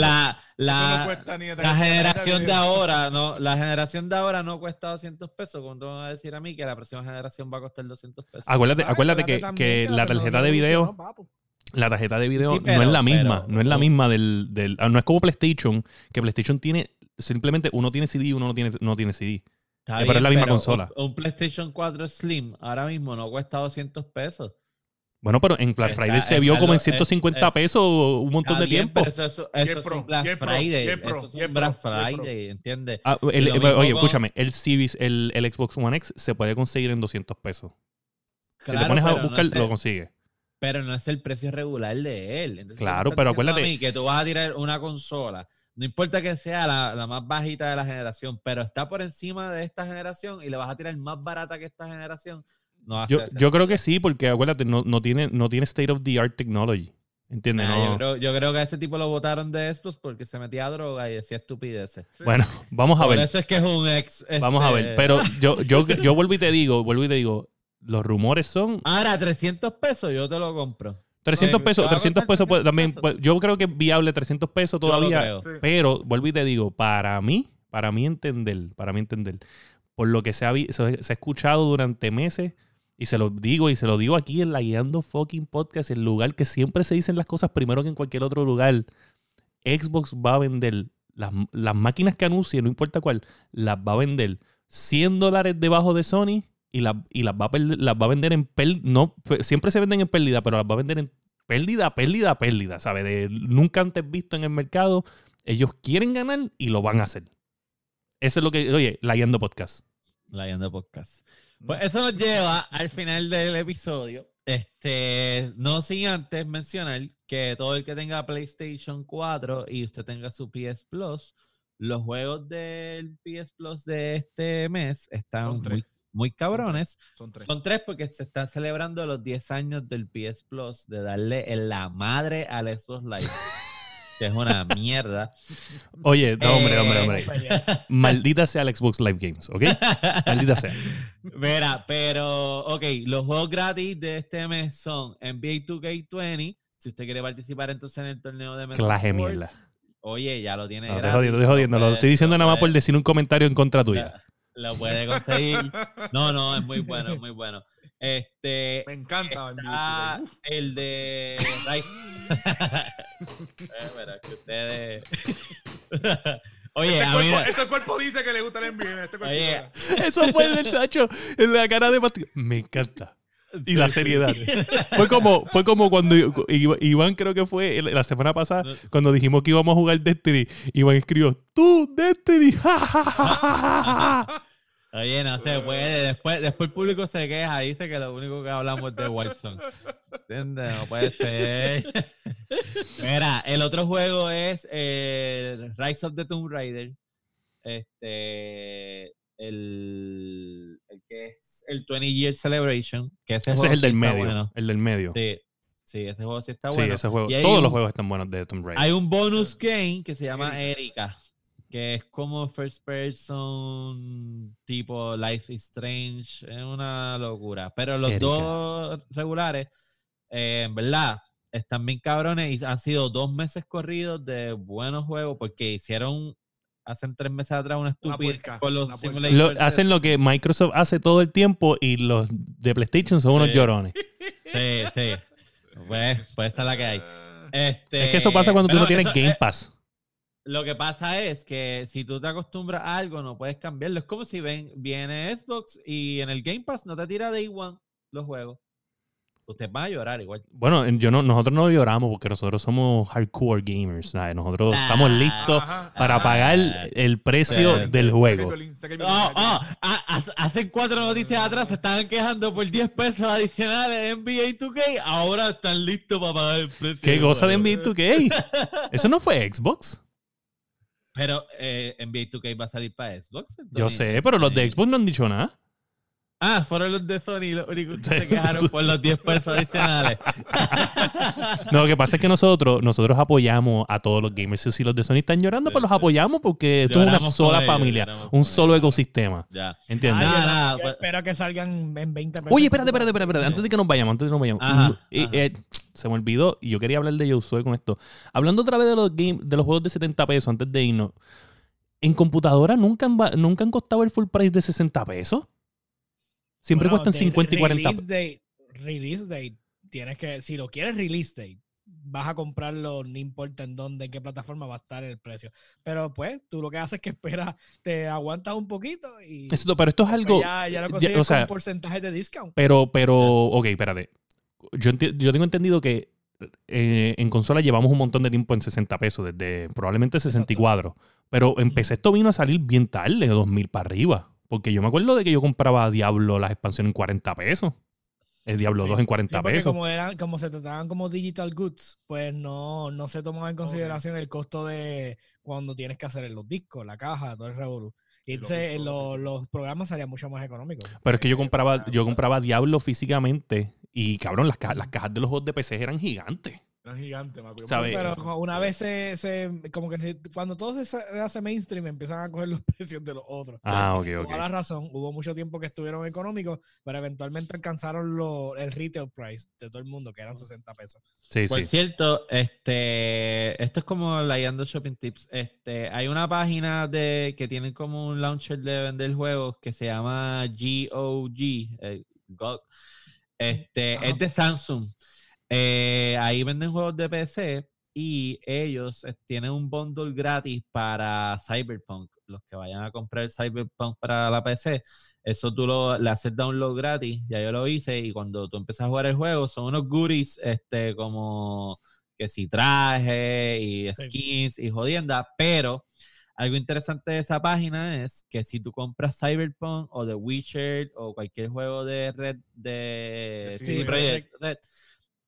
La, no ni generación de ahora, no, la generación de ahora no cuesta 200 pesos. Como tú me vas a decir a mí que la próxima generación va a costar 200 pesos. Acuérdate, acuérdate que, la tarjeta de video, la tarjeta de video sí, no es la misma, pero- no es la misma del, del- ah, no es como PlayStation, que PlayStation tiene simplemente uno tiene CD y uno no tiene, no tiene CD. Está pero es la misma pero consola. Un, un PlayStation 4 Slim ahora mismo no cuesta 200 pesos. Bueno, pero en Black Está- Friday se está vio como en lo- 150 eh, pesos un montón Está de tiempo. pero eso, es un Black Friday. eso es un Black. Friday, ¿entiendes? Ah, el- lo el- mismo oye, con- escúchame, el Series, el, el Xbox One X se puede conseguir en 200 pesos. si te pones a no buscar, lo consigues. Pero no es el precio regular de él. Entonces, Claro, pero a acuérdate- mí que tú vas a tirar una consola. No importa que sea la, la más bajita de la generación, pero está por encima de esta generación y le vas a tirar más barata que esta generación. No hace Yo, yo creo que sí, porque acuérdate, no, no, tiene, no tiene state of the art technology. ¿Entiendes? Nah, No- yo, creo, yo creo que a ese tipo lo votaron de Xbox porque se metía a droga y decía estupideces. Bueno, vamos a Por ver. eso es que es un ex. Vamos a este, ver. Pero yo, yo, yo vuelvo y te digo, vuelvo y te digo, los rumores son Ahora, 300 pesos yo te lo compro. 300 Eh, pesos, te va a 300 costar pesos 300 también. pesos. yo creo que es viable 300 pesos todavía. Sí. Pero vuelvo y te digo, para mí, para mí entender, para mí entender, por lo que se ha, vi- se, se ha escuchado durante meses, y se lo digo, y se lo digo aquí en la Guiando Fucking Podcast, el lugar que siempre se dicen las cosas primero que en cualquier otro lugar. Xbox va a vender las, las máquinas que anuncie, no importa cuál, las va a vender 100 dólares debajo de Sony y, las y las, va a perder- las va a vender en pérdida. No, pe- siempre se venden en pérdida, pero las va a vender en pérdida, pérdida, pérdida, ¿sabes? De nunca antes visto en el mercado. Ellos quieren ganar y lo van a hacer. Eso es lo que, oye, la Guiando Podcast. Layando Podcast. Pues eso nos lleva al final del episodio. Este, no sin antes mencionar que todo el que tenga PlayStation 4 y usted tenga su PS Plus, los juegos del PS Plus de este mes están muy, muy cabrones. Son tres. Son tres porque se están celebrando los 10 años del PS Plus de darle en la madre al Xbox Live. que es una mierda. Oye, no, hombre, Eh, hombre, hombre. Maldita sea el Xbox Live Games, ¿ok? Maldita sea. Mira, pero, ok, los juegos gratis de este mes son NBA 2K20. Si usted quiere participar entonces en el torneo de Clase Motorsport, mierda. Oye, ya lo tiene. No, estoy gratis, jodiendo, estoy jodiendo. Lo estoy diciendo nada más por decir un comentario en contra tuya. Lo, puede conseguir. No, no, es muy bueno, es muy bueno. Este. Me encanta. Está el de. Eh, es que ustedes. Oye, este, a mí. cuerpo, este cuerpo dice que le gusta el NBA. Este cuerpo Oye, Eso fue el Sacho en la cara de Mati. Me encanta. Y la seriedad. Fue como, fue como cuando Iván creo que fue la semana pasada, cuando dijimos que íbamos a jugar Destiny. Iván escribió, tú, Destiny. ja, ja, ja, ja, ja, ja". Oye, no se puede. Después, después el público se queja. Dice que lo único que hablamos es de Warzone. ¿Entiendes? No puede ser. Mira, el otro juego es eh, Rise of the Tomb Raider. Este. El, el que es el 20 Year Celebration. Que ese, es el del sí medio. bueno. El del medio. Sí, Sí, sí, ese juego sí está bueno. ese juego. Todos un- los juegos están buenos de Tomb Raider. Hay un bonus game que se llama Erika, que es como first person tipo Life is Strange, es una locura. Pero los dos regulares, eh, en verdad, están bien cabrones y han sido dos meses corridos de buenos juegos porque hicieron hace tres meses atrás una estupidez con los Lo- hacen lo que Microsoft hace todo el tiempo y los de PlayStation son unos llorones. Sí, sí. Pues, pues esa es la que hay. Este, Es que eso pasa cuando tú no tienes eso- Game eh, Pass. Lo que pasa es que si tú te acostumbras a algo, no puedes cambiarlo. Es como si ven, viene Xbox y en el Game Pass no te tira Day One los juegos. Ustedes van a llorar igual. Bueno, yo no, nosotros no lloramos porque nosotros somos hardcore gamers. ¿sabes? Nosotros estamos Ah. listos Ajá. para pagar el precio Sí, del juego. Oh, oh, hace- cuatro noticias atrás se estaban quejando por 10 pesos adicionales en NBA 2K. Ahora están listos para pagar el precio. ¿Qué cosa de. NBA 2K? ¿Eso no fue Xbox? Pero eh, NBA 2K va a salir para Xbox. Yo sé, pero los de eh, Xbox no han dicho nada. Ah, fueron los de Sony los únicos que se quejaron por los 10 pesos adicionales. No, lo que pasa es que nosotros, nosotros apoyamos a todos los gamers. Si los de Sony están llorando, pues los apoyamos porque esto es una sola ellos, familia, un solo ellos. ecosistema. Ya. ¿Entiendes? Nada, yo- nada, yo pues- espero que salgan en 20 pesos. Oye, espérate, espérate, espérate, espérate. Antes de que nos vayamos, antes de que nos vayamos. Ajá, Eh, ajá. eh, se me olvidó y yo quería hablar de Josué con esto. Hablando otra vez de los game, de los juegos de 70 pesos antes de irnos. En computadora nunca han, nunca han costado el full price de 60 pesos. Siempre Bueno, cuestan de 50 y 40 Release date, release date, tienes que, si lo quieres release date, vas a comprarlo, no importa en dónde, en qué plataforma va a estar el precio. Pero pues, tú lo que haces es que esperas, te aguantas un poquito y Exacto, pero esto es después algo. ya, ya lo ya, consigues o sea, con porcentaje de discount. Pero, pero, ok, espérate. Yo, yo tengo entendido que eh, en consola llevamos un montón de tiempo en 60 pesos, desde probablemente 64. Pero en PC esto vino a salir bien tarde, de 2000 para arriba. Porque yo me acuerdo de que yo compraba Diablo las expansiones en 40 pesos. El Diablo Sí, 2 en 40 Sí, porque pesos. como eran, como se trataban como digital goods, pues no, no se tomaba en consideración el costo de cuando tienes que hacer los discos, la caja, todo el revolú. Y los entonces discos, lo- sí. los programas salían mucho más económicos. Pero es que yo Eh, compraba, ah, yo compraba Diablo físicamente y cabrón, las, ca- las cajas de los juegos de PC eran gigantes. Eran gigantes, me acuerdo. ¿Sabe? Pero una vez se, se- como que se- cuando todo se hace mainstream empiezan a coger los precios de los otros. Ah, ok, Por ok. la razón, hubo mucho tiempo que estuvieron económicos, pero eventualmente alcanzaron lo- el retail price de todo el mundo, que eran 60 pesos. Sí, Por sí. cierto, este, esto es como la Yando Shopping Tips. Este, hay una página de que tienen como un launcher de vender juegos que se llama GOG. eh, GOG. Este, Ajá. es de Samsung. Eh, ahí venden juegos de PC y ellos eh, tienen un bundle gratis para Cyberpunk. Los que vayan a comprar Cyberpunk para la PC, eso tú lo, le haces download gratis. Ya yo lo hice y cuando tú empiezas a jugar el juego, son unos goodies este, como que si traje y Sí. skins y jodienda, pero algo interesante de esa página es que si tú compras Cyberpunk o The Witcher o cualquier juego de red de CD CD Projekt Red,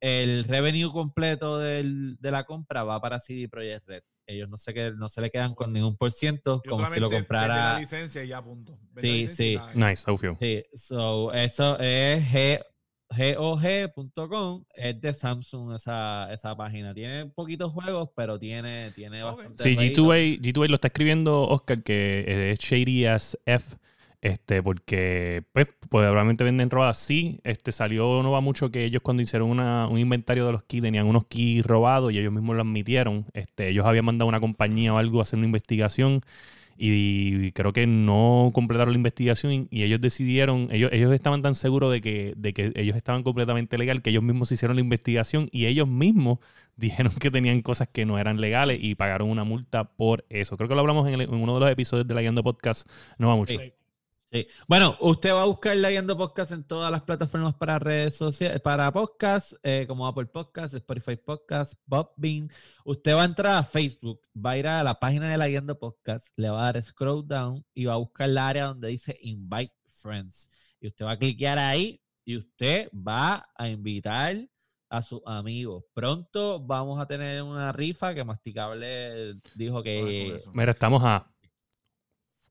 el revenue completo del- de la compra va para CD Projekt Red. Ellos no se, que, no se le quedan con ningún por ciento, Yo como si lo la comprara. licencia y ya, punto. Sí, sí. Nice, Sofio. Sí, so, eso es G- GOG.com, es de Samsung esa, esa página. Tiene poquitos juegos, pero tiene, tiene bastante. Sí, rédito. G2A, G2A lo está escribiendo Oscar, que es Shady as F, este, porque pues probablemente venden robadas. Sí, este, salió no va mucho que ellos cuando hicieron una- un inventario de los keys tenían unos keys robados y ellos mismos lo admitieron. Este, ellos habían mandado a una compañía o algo a hacer una investigación y creo que no completaron la investigación y, ellos decidieron, ellos, ellos estaban tan seguros de que, de que ellos estaban completamente legal que ellos mismos hicieron la investigación y ellos mismos dijeron que tenían cosas que no eran legales y pagaron una multa por eso. Creo que lo hablamos en, el- en uno de los episodios de la Guiando Podcast. No va mucho. Sí. Sí. Bueno, usted va a buscar Leyendo Podcast en todas las plataformas para redes sociales, para podcast, eh, como Apple Podcast, Spotify Podcast, Bean. Usted va a entrar a Facebook, va a ir a la página de Leyendo Podcast, le va a dar scroll down y va a buscar el área donde dice Invite Friends. Y usted va a cliquear ahí y usted va a invitar a sus amigos. Pronto vamos a tener una rifa que Masticable dijo que. Mira, estamos a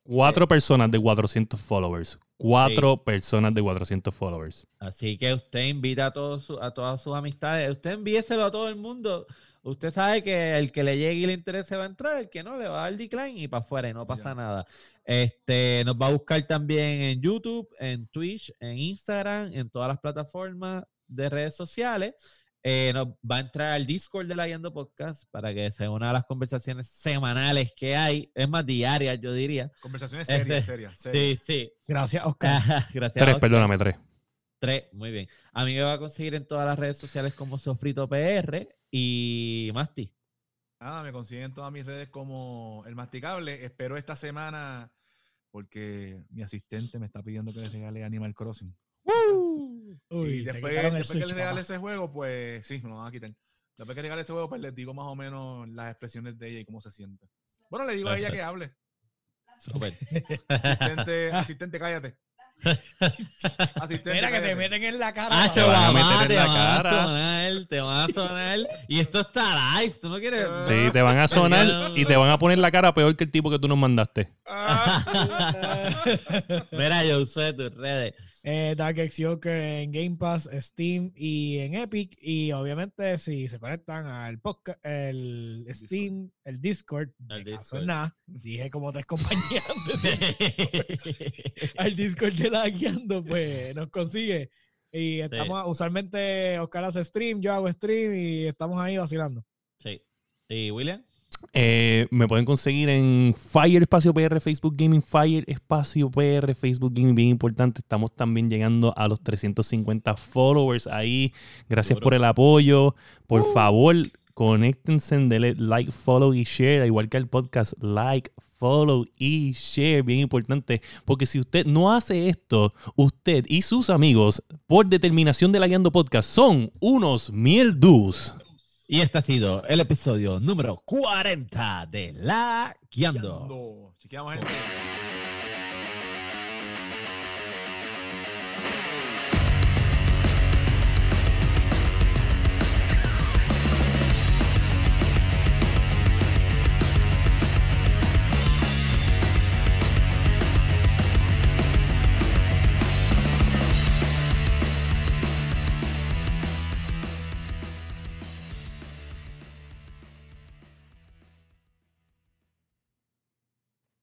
cuatro personas de 400 followers. Cuatro personas de 400 followers. Así que usted invita a, todos su- a todas sus amistades. Usted envíeselo a todo el mundo. Usted sabe que el que le llegue y le interese va a entrar, el que no le va a dar decline y para afuera y no pasa nada. Este nos va a buscar también en YouTube, en Twitch, en Instagram, en todas las plataformas de redes sociales. Eh, nos va a entrar al Discord de la Yendo Podcast para que se una a las conversaciones semanales que hay, es más diarias, yo diría. Conversaciones Este, serias, serias. serias. Sí, sí. Gracias, Oscar. Gracias. Tres, Oscar. perdóname, tres. Tres, muy bien. A mí me va a conseguir en todas las redes sociales como Sofrito PR y Masti. Nada, me consiguen en todas mis redes como el masticable. Espero esta semana, porque mi asistente me está pidiendo que le regale Animal Crossing. Uy, y después, después que Switch, le regale ese juego, pues sí, me lo van a quitar. Después que regale ese juego, pues les digo más o menos las expresiones de ella y cómo se siente. Bueno, le digo a ella que hable. Súper. Asistente, asistente, cállate. Asistente, Mira que te meten en la cara. Ah. Te van a meter en te la van a cara. sonar, te van a sonar. Y esto está live, tú no quieres. Sí, te van a sonar y te van a poner la cara peor que el tipo que tú nos mandaste. Mira, yo usé tus redes. Eh, Dark X Joker en Game Pass, Steam y en Epic. Y obviamente, si se conectan al podcast, el Steam, el Discord, Al Discord. nada, dije como tres compañías al Discord de la guiando, pues nos consigue. Y estamos, usualmente Oscar hace stream, yo hago stream y estamos ahí vacilando. Sí. ¿Y William? Eh, me pueden conseguir en Fire Espacio PR, Facebook Gaming, Fire Espacio PR, Facebook Gaming, bien importante. Estamos también llegando a los 350 followers ahí. Gracias Duro. por el apoyo. Por favor, conéctense, denle like, follow y share, igual que el podcast, like, follow y share, bien importante. Porque si usted no hace esto, usted y sus amigos, por determinación de la Guiando Podcast, son unos mierdus. Y este ha sido el episodio número 40 de La Guiando.